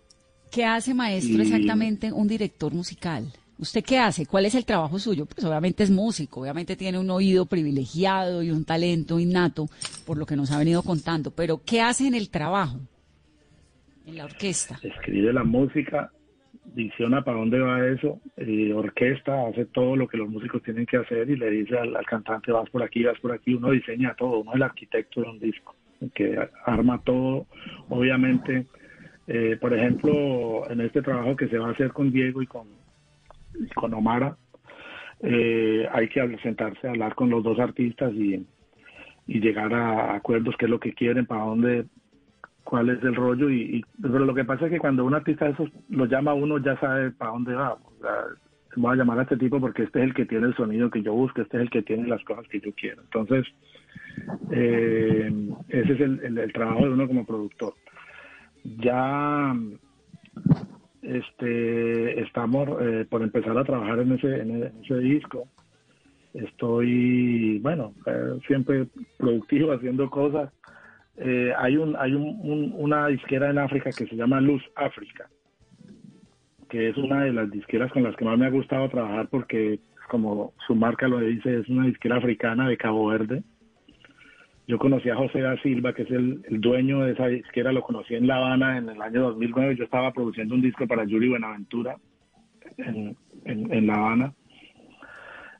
¿Qué hace, maestro, exactamente un director musical? ¿Usted qué hace? ¿Cuál es el trabajo suyo? Pues obviamente es músico, obviamente tiene un oído privilegiado y un talento innato, por lo que nos ha venido contando, pero ¿qué hace en el trabajo, en la orquesta? Escribe la música, visiona para dónde va eso, y orquesta, hace todo lo que los músicos tienen que hacer y le dice al, cantante vas por aquí, vas por aquí, uno diseña todo, uno es el arquitecto de un disco, que arma todo, obviamente, eh, por ejemplo, en este trabajo que se va a hacer con Diego y con, con Omara, eh, hay que sentarse a hablar con los dos artistas y, y llegar a acuerdos, qué es lo que quieren, para dónde cuál es el rollo y, pero lo que pasa es que cuando un artista de esos lo llama uno ya sabe para dónde va. voy a llamar a este tipo porque este es el que tiene el sonido que yo busco, este es el que tiene las cosas que yo quiero. Entonces, eh, ese es el, trabajo de uno como productor. Ya este estamos eh, por empezar a trabajar en ese, en ese disco. Estoy, bueno, eh, siempre productivo haciendo cosas eh, hay un hay un, una disquera en África que se llama Luz África, que es una de las disqueras con las que más me ha gustado trabajar porque, como su marca lo dice, es una disquera africana de Cabo Verde. Yo conocí a José da Silva, que es el, dueño de esa disquera, lo conocí en La Habana en el año 2009. Yo estaba produciendo un disco para Yuri Buenaventura en, en, La Habana.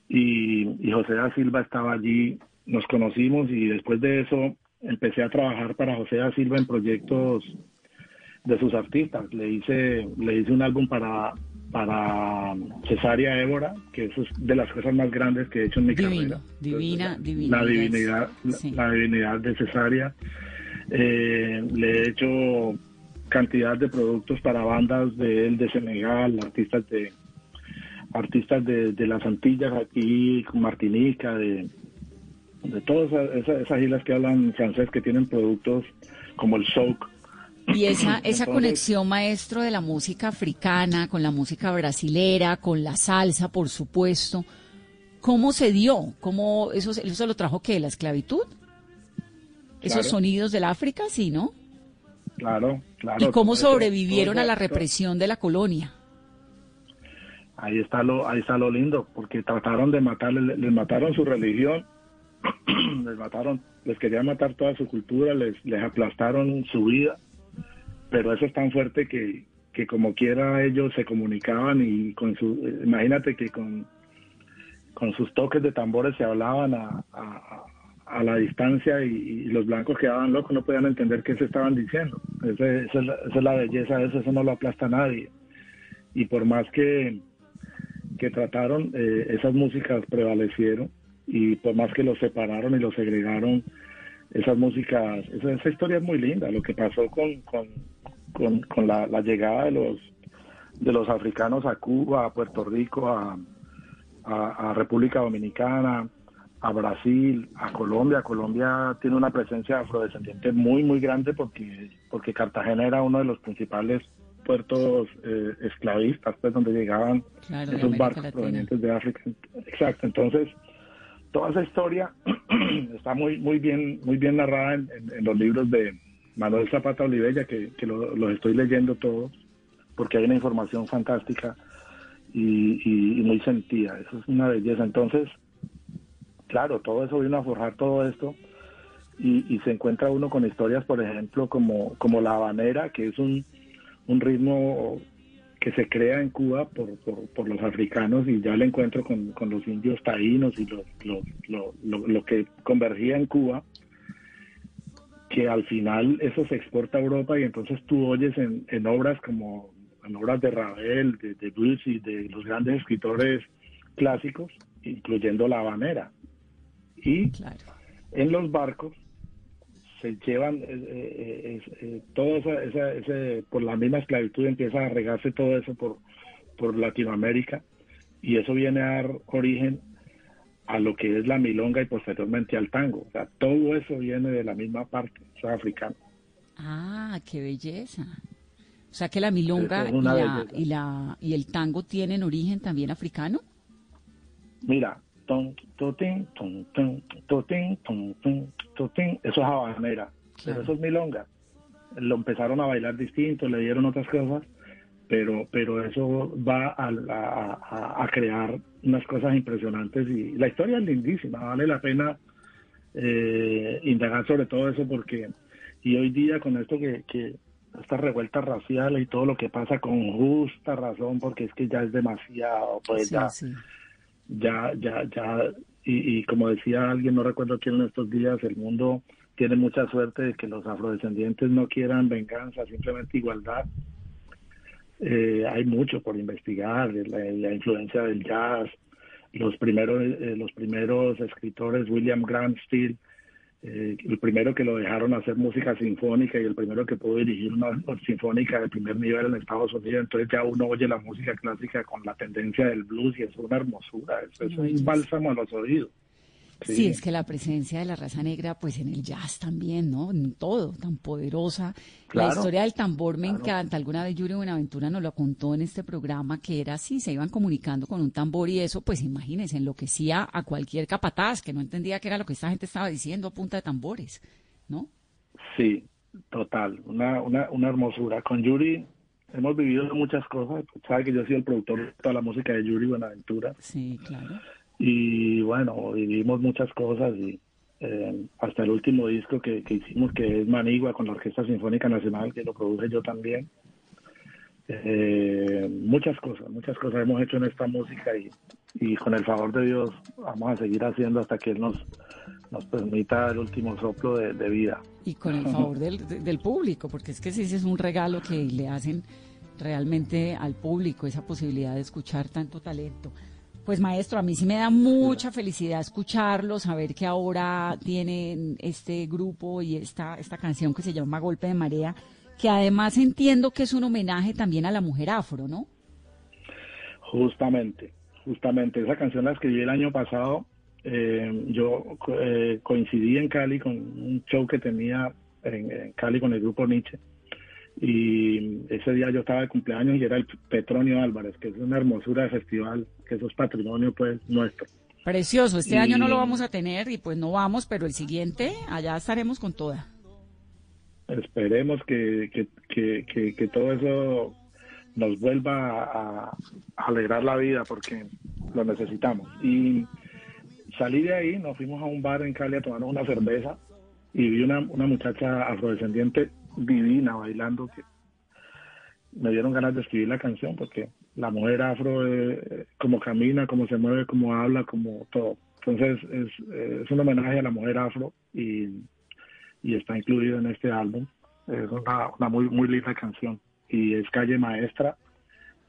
Y, y José da Silva estaba allí, nos conocimos y después de eso empecé a trabajar para José da Silva en proyectos de sus artistas. Le hice, le hice un álbum para, para Cesárea Évora, que es de las cosas más grandes que he hecho en mi carrera. Divina, divina. La divinidad, la, divinidad de Cesárea. Eh, le he hecho cantidad de productos para bandas de él de Senegal, artistas de artistas de, de las Antillas aquí, Martinica, de, de todas esas, islas que hablan francés que tienen productos como el souk, Y esa, esa Entonces, conexión, maestro, de la música africana con la música brasilera, con la salsa, por supuesto, ¿cómo se dio? ¿Cómo eso, eso lo trajo qué? ¿La esclavitud? Esos Claro. sonidos del África, sí, ¿no? Claro, claro. ¿Y cómo sobrevivieron todo a la represión de la colonia? Ahí está lo, ahí está lo lindo, porque trataron de matarles, les, les mataron su religión, les mataron, les querían matar toda su cultura, les, les aplastaron su vida, pero eso es tan fuerte que, que como quiera ellos se comunicaban y con su, imagínate que con, con sus toques de tambores se hablaban a, a- a la distancia y, los blancos quedaban locos, no podían entender qué se estaban diciendo. Esa, es la, esa es la belleza de eso, eso no lo aplasta nadie. Y por más que, que trataron, eh, esas músicas prevalecieron y por más que los separaron y los segregaron, esas músicas, esa, esa historia es muy linda, lo que pasó con, con, con, con la, la llegada de los, de los africanos a Cuba, a Puerto Rico, a, a, a República Dominicana, a Brasil, a Colombia. Colombia tiene una presencia afrodescendiente muy, muy grande porque, porque Cartagena era uno de los principales puertos eh, esclavistas, pues donde llegaban Claro, esos barcos Latina. provenientes de África. Exacto. Entonces, toda esa historia está muy, muy bien, muy bien narrada en, en- en los libros de Manuel Zapata Olivella, que, que lo- los estoy leyendo todos, porque hay una información fantástica y, y- muy sentida. Eso es una belleza. Entonces, claro, todo eso vino a forjar todo esto. Y, y se encuentra uno con historias, por ejemplo, como, como la habanera, que es un, un ritmo que se crea en Cuba por, por, por los africanos y ya el encuentro con, con los indios taínos y los- lo, lo- lo que convergía en Cuba, que al final eso se exporta a Europa y entonces tú oyes en, en obras como en obras de Ravel, de, de Debussy, de los grandes escritores clásicos, incluyendo la habanera. Y en los barcos se llevan eh, eh, eh, eh, todo esa, esa- ese, por la misma esclavitud empieza a regarse todo eso por, por Latinoamérica y eso viene a dar origen a lo que es la milonga y posteriormente al tango. O sea, todo eso viene de la misma parte, eso es africano. Ah, qué belleza. O sea que la milonga es y, la, y, la, y el tango tienen origen también africano. Mira, ton, totín, ton, ton, totín, ton, ton, totín, eso es habanera, pero eso es milonga. Lo empezaron a bailar distinto, le dieron otras cosas, pero pero eso va a, a- a- a crear unas cosas impresionantes y la historia es lindísima, vale la pena eh, indagar sobre todo eso porque y hoy día con esto que, que estas revueltas raciales y todo lo que pasa con justa razón porque es que ya es demasiado pues Sí, ya sí. ya, ya, ya, y, y como decía alguien, no recuerdo quién en estos días, el mundo tiene mucha suerte de que los afrodescendientes no quieran venganza, simplemente igualdad. Eh, hay mucho por investigar, la, la influencia del jazz, los primeros, eh, los primeros escritores, William Grant Steele, eh, el primero que lo dejaron hacer música sinfónica y el primero que pudo dirigir una sinfónica de primer nivel en Estados Unidos. Entonces ya uno oye la música clásica con la tendencia del blues y es una hermosura, eso es un bálsamo a los oídos. Sí. es que la presencia de la raza negra, pues en el jazz también, ¿no? En todo, tan poderosa. Claro, la historia del tambor me claro. encanta. Alguna vez Yuri Buenaventura nos lo contó en este programa, que era así, se iban comunicando con un tambor y eso, pues imagínense, enloquecía a cualquier capataz que no entendía qué era lo que esta gente estaba diciendo a punta de tambores, ¿no? Sí, total, una, una, una hermosura. Con Yuri hemos vivido muchas cosas, sabe que yo soy el productor de toda la música de Yuri Buenaventura. Sí, claro. Y bueno, vivimos muchas cosas y eh, hasta el último disco que, que hicimos que es Manigua con la Orquesta Sinfónica Nacional que lo produje yo también. Eh, muchas cosas, muchas cosas hemos hecho en esta música y, y con el favor de Dios vamos a seguir haciendo hasta que Él nos, nos permita el último soplo de, vida. Y con el favor del, de- del público, porque es que sí, ese es un regalo que le hacen realmente al público, esa posibilidad de escuchar tanto talento. Pues maestro, a mí sí me da mucha felicidad escucharlo, saber que ahora tienen este grupo y esta, esta canción que se llama Golpe de Marea, que además entiendo que es un homenaje también a la mujer afro, ¿no? Justamente, justamente. Esa canción la escribí el año pasado. Eh, yo eh, coincidí en Cali con un show que tenía en, en Cali con el grupo Nietzsche. Y ese día yo estaba de cumpleaños y era el Petronio Álvarez, que es una hermosura de festival, que eso es patrimonio pues nuestro. Precioso, este Y- año no lo vamos a tener y pues no vamos, pero el siguiente allá estaremos con toda. Esperemos que, que, que, que- que todo eso nos vuelva a, a alegrar la vida porque lo necesitamos. Y salí de ahí, nos fuimos a un bar en Cali a tomarnos una cerveza y vi una, una muchacha afrodescendiente divina bailando que me dieron ganas de escribir la canción porque la mujer afro, eh, como camina, como se mueve, como habla, como todo. Entonces es, un homenaje a la mujer afro y, está incluido en este álbum. Es una, muy, muy linda canción y es Calle Maestra,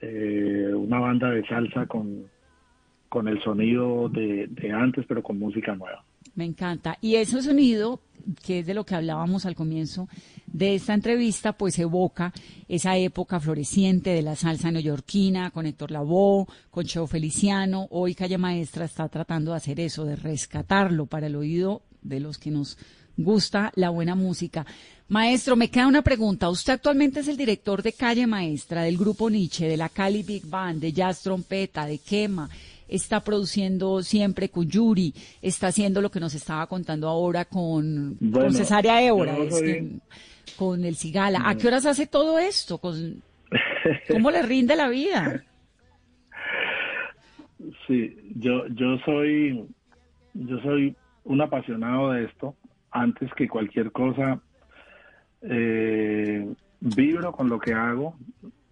eh, una banda de salsa con, el sonido de antes pero con música nueva. Me encanta. Y ese sonido, que es de lo que hablábamos al comienzo de esta entrevista, pues evoca esa época floreciente de la salsa neoyorquina, con Héctor Lavoe, con Cheo Feliciano. Hoy Calle Maestra está tratando de hacer eso, de rescatarlo para el oído de los que nos gusta la buena música. Maestro, me queda una pregunta. Usted actualmente es el director de Calle Maestra, del grupo Nietzsche, de la Cali Big Band, de Jazz Trompeta, de Quema. Está produciendo siempre con Yuri, está haciendo lo que nos estaba contando ahora con, Bueno, con Cesárea Évora, yo es soy- que- con el Cigala. ¿A qué horas hace todo esto? Con- ¿Cómo le rinde la vida? Sí, yo, yo soy, yo soy un apasionado de esto. Antes que cualquier cosa, eh, vibro con lo que hago.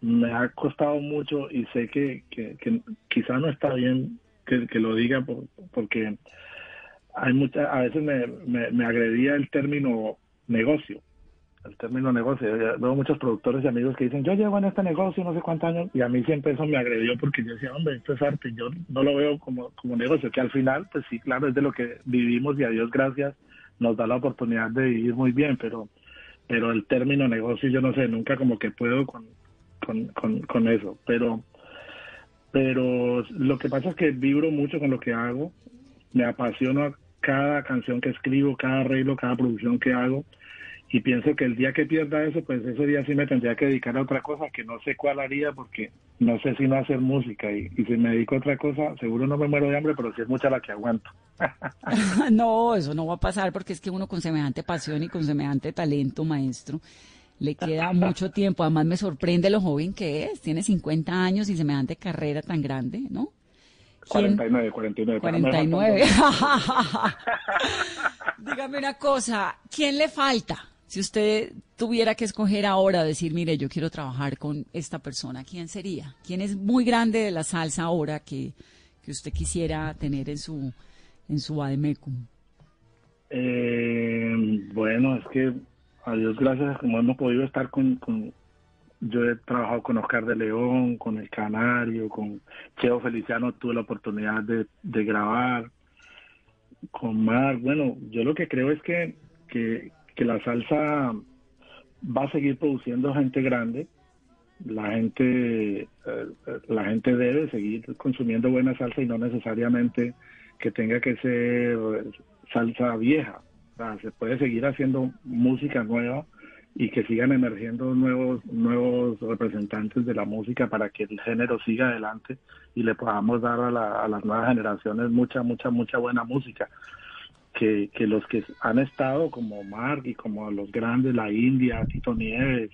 Me ha costado mucho y sé que, que, no está bien que, lo diga por- porque hay mucha, a veces me, me, agredía el término negocio el término negocio. Veo muchos productores y amigos que dicen, yo llevo en este negocio no sé cuántos años, y a mí siempre eso me agredió porque yo decía, hombre, esto es arte, yo no lo veo como, como negocio, que al final, pues sí, claro, es de lo que vivimos y a Dios gracias nos da la oportunidad de vivir muy bien, pero pero el término negocio yo no sé, nunca como que puedo con, con, con, con eso, pero pero lo que pasa es que vibro mucho con lo que hago, me apasiona cada canción que escribo, cada arreglo, cada producción que hago. Y pienso que el día que pierda eso, pues ese día sí me tendría que dedicar a otra cosa que no sé cuál haría porque no sé si no hacer música. Y, y si me dedico a otra cosa seguro no me muero de hambre, pero sí es mucha la que aguanto. no, eso no va a pasar porque es que uno con semejante pasión y con semejante talento, maestro, le queda mucho tiempo. Además me sorprende lo joven que es. Tiene 50 años y semejante carrera tan grande, ¿no? ¿Quién? 49, 49. para mí me 49. faltan Dígame una cosa, ¿quién le falta? Si usted tuviera que escoger ahora, decir, mire, yo quiero trabajar con esta persona, ¿quién sería? ¿Quién es muy grande de la salsa ahora que, que usted quisiera tener en su, en su Ademecum? Eh, bueno, es que a Dios gracias, como hemos podido estar con, con- yo he trabajado con Oscar de León, con El Canario, con Cheo Feliciano, tuve la oportunidad de, de grabar, con Mar. Bueno, yo lo que creo es que, que, que la salsa va a seguir produciendo gente grande. La gente, eh, la gente debe seguir consumiendo buena salsa y no necesariamente que tenga que ser salsa vieja. Se puede seguir haciendo música nueva y que sigan emergiendo nuevos nuevos representantes de la música para que el género siga adelante y le podamos dar a, la- a las nuevas generaciones mucha mucha mucha buena música. Que, que los que han estado como Mark y como los grandes la India Tito Nieves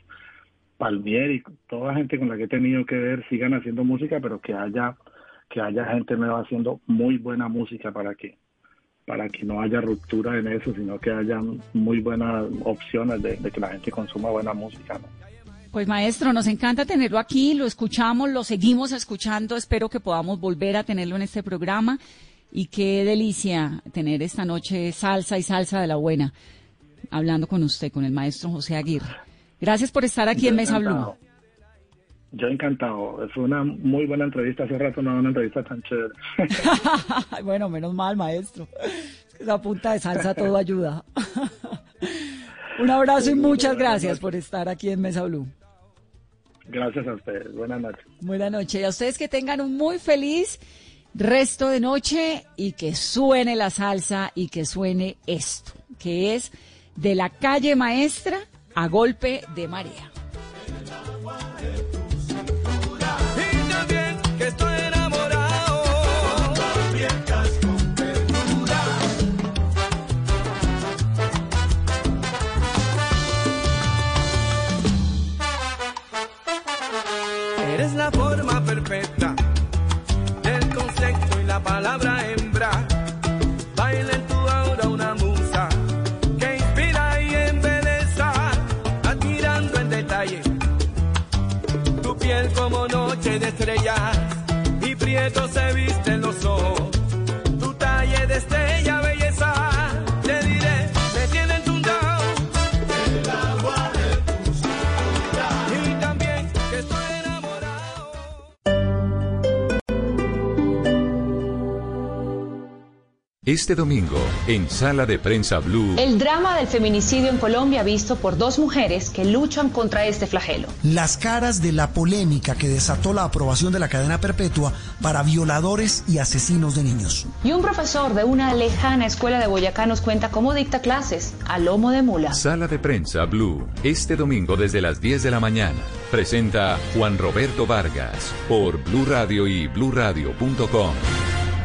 Palmieri toda gente con la que he tenido que ver sigan haciendo música pero que haya que haya gente nueva haciendo muy buena música para que para que no haya ruptura en eso, sino que haya muy buenas opciones de, de que la gente consuma buena música. ¿no? Pues maestro, nos encanta tenerlo aquí, lo escuchamos, lo seguimos escuchando, espero que podamos volver a tenerlo en este programa y qué delicia tener esta noche salsa y salsa de la buena, hablando con usted, con el maestro José Aguirre. Gracias por estar aquí en Mesa Blue. Yo encantado, fue una muy buena entrevista, hace rato no era una entrevista tan chévere. bueno, menos mal, maestro. Es que esa punta de salsa todo ayuda. Un abrazo y muchas gracias por estar aquí en Mesa Blue. Gracias a ustedes, buenas noches. Buenas noches. Y a ustedes que tengan un muy feliz resto de noche y que suene la salsa y que suene esto, que es de la calle maestra a golpe de marea. Este domingo, en Sala de Prensa Blue, El drama del feminicidio en Colombia visto por dos mujeres que luchan contra este flagelo. Las caras de la polémica que desató la aprobación de la cadena perpetua para violadores y asesinos de niños. Y un profesor de una lejana escuela de Boyacá nos cuenta cómo dicta clases a lomo de mula. Sala de Prensa Blue, este domingo desde las 10 de la mañana. Presenta Juan Roberto Vargas por Blue Radio y bluradio.com.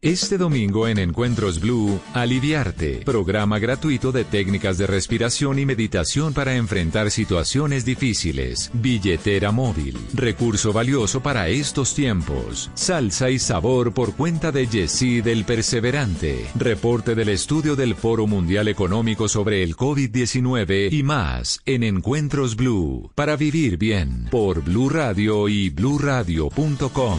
Este domingo en Encuentros Blue, Aliviarte, programa gratuito de técnicas de respiración y meditación para enfrentar situaciones difíciles. Billetera móvil, recurso valioso para estos tiempos. Salsa y sabor por cuenta de Yesid el Perseverante. Reporte del estudio del Foro Mundial Económico sobre el COVID-19 y más en Encuentros Blue. Para vivir bien, por Blue Radio y bluradio.com.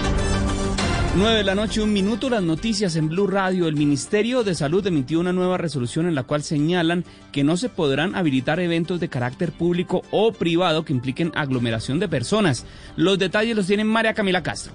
9 de la noche, un minuto, las noticias en Blue Radio. El Ministerio de Salud emitió una nueva resolución en la cual señalan que no se podrán habilitar eventos de carácter público o privado que impliquen aglomeración de personas. Los detalles los tiene María Camila Castro.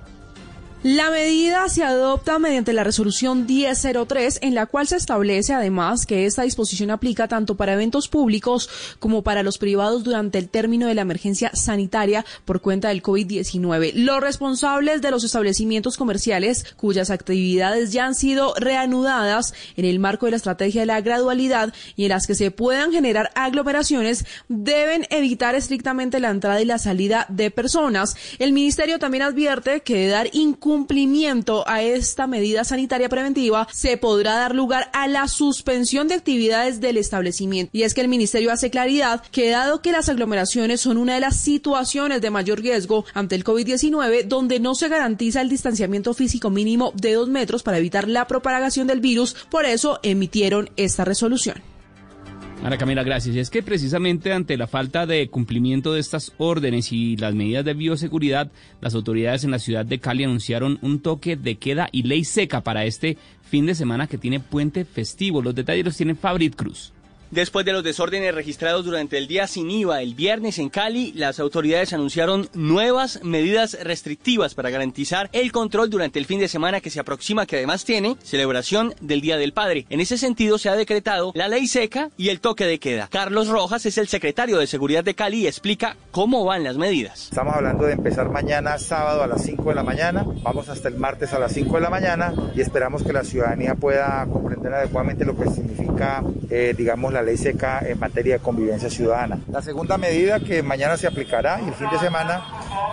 La medida se adopta mediante la resolución 1003, en la cual se establece además que esta disposición aplica tanto para eventos públicos como para los privados durante el término de la emergencia sanitaria por cuenta del COVID-19. Los responsables de los establecimientos comerciales cuyas actividades ya han sido reanudadas en el marco de la estrategia de la gradualidad y en las que se puedan generar aglomeraciones deben evitar estrictamente la entrada y la salida de personas. El ministerio también advierte que dar incumplimiento a esta medida sanitaria preventiva, se podrá dar lugar a la suspensión de actividades del establecimiento. Y es que el ministerio hace claridad que dado que las aglomeraciones son una de las situaciones de mayor riesgo ante el COVID-19, donde no se garantiza el distanciamiento físico mínimo de dos metros para evitar la propagación del virus, por eso emitieron esta resolución. Ana Camila, gracias. Y es que precisamente ante la falta de cumplimiento de estas órdenes y las medidas de bioseguridad, las autoridades en la ciudad de Cali anunciaron un toque de queda y ley seca para este fin de semana que tiene puente festivo. Los detalles los tiene Fabrit Cruz. Después de los desórdenes registrados durante el día sin IVA el viernes en Cali, las autoridades anunciaron nuevas medidas restrictivas para garantizar el control durante el fin de semana que se aproxima, que además tiene celebración del Día del Padre. En ese sentido se ha decretado la ley seca y el toque de queda. Carlos Rojas es el secretario de Seguridad de Cali y explica cómo van las medidas. Estamos hablando de empezar mañana sábado a las 5 de la mañana, vamos hasta el martes a las 5 de la mañana y esperamos que la ciudadanía pueda comprender adecuadamente lo que significa, eh, digamos, la ley seca en materia de convivencia ciudadana. La segunda medida que mañana se aplicará y el fin de semana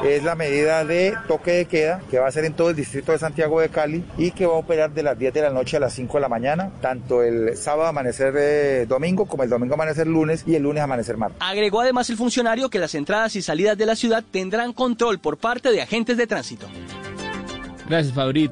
es la medida de toque de queda que va a ser en todo el distrito de Santiago de Cali y que va a operar de las 10 de la noche a las 5 de la mañana, tanto el sábado amanecer eh, domingo como el domingo amanecer lunes y el lunes amanecer martes. Agregó además el funcionario que las entradas y salidas de la ciudad tendrán control por parte de agentes de tránsito. Gracias, Fabrit.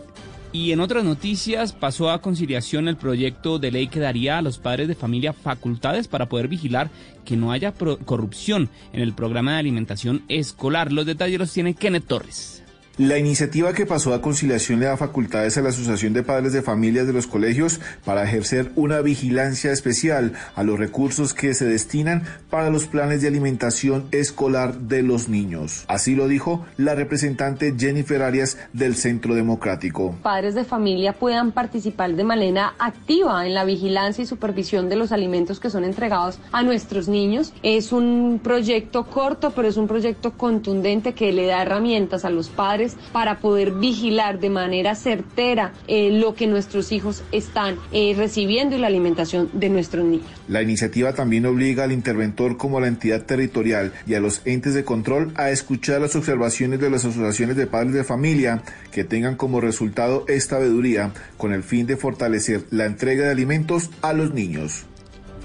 Y en otras noticias pasó a conciliación el proyecto de ley que daría a los padres de familia facultades para poder vigilar que no haya corrupción en el programa de alimentación escolar. Los detalles los tiene Kenneth Torres. La iniciativa que pasó a conciliación le da facultades a la Asociación de Padres de Familias de los colegios para ejercer una vigilancia especial a los recursos que se destinan para los planes de alimentación escolar de los niños. Así lo dijo la representante Jennifer Arias del Centro Democrático. Padres de familia puedan participar de manera activa en la vigilancia y supervisión de los alimentos que son entregados a nuestros niños. Es un proyecto corto, pero es un proyecto contundente que le da herramientas a los padres para poder vigilar de manera certera eh, lo que nuestros hijos están eh, recibiendo y la alimentación de nuestros niños. La iniciativa también obliga al interventor como a la entidad territorial y a los entes de control a escuchar las observaciones de las asociaciones de padres de familia que tengan como resultado esta veeduría con el fin de fortalecer la entrega de alimentos a los niños.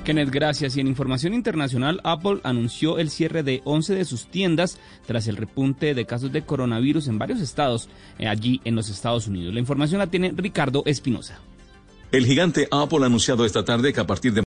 Kenneth, gracias. Y en información internacional, Apple anunció el cierre de 11 de sus tiendas tras el repunte de casos de coronavirus en varios estados eh, allí en los Estados Unidos. La información la tiene Ricardo Espinosa. El gigante Apple ha anunciado esta tarde que a partir de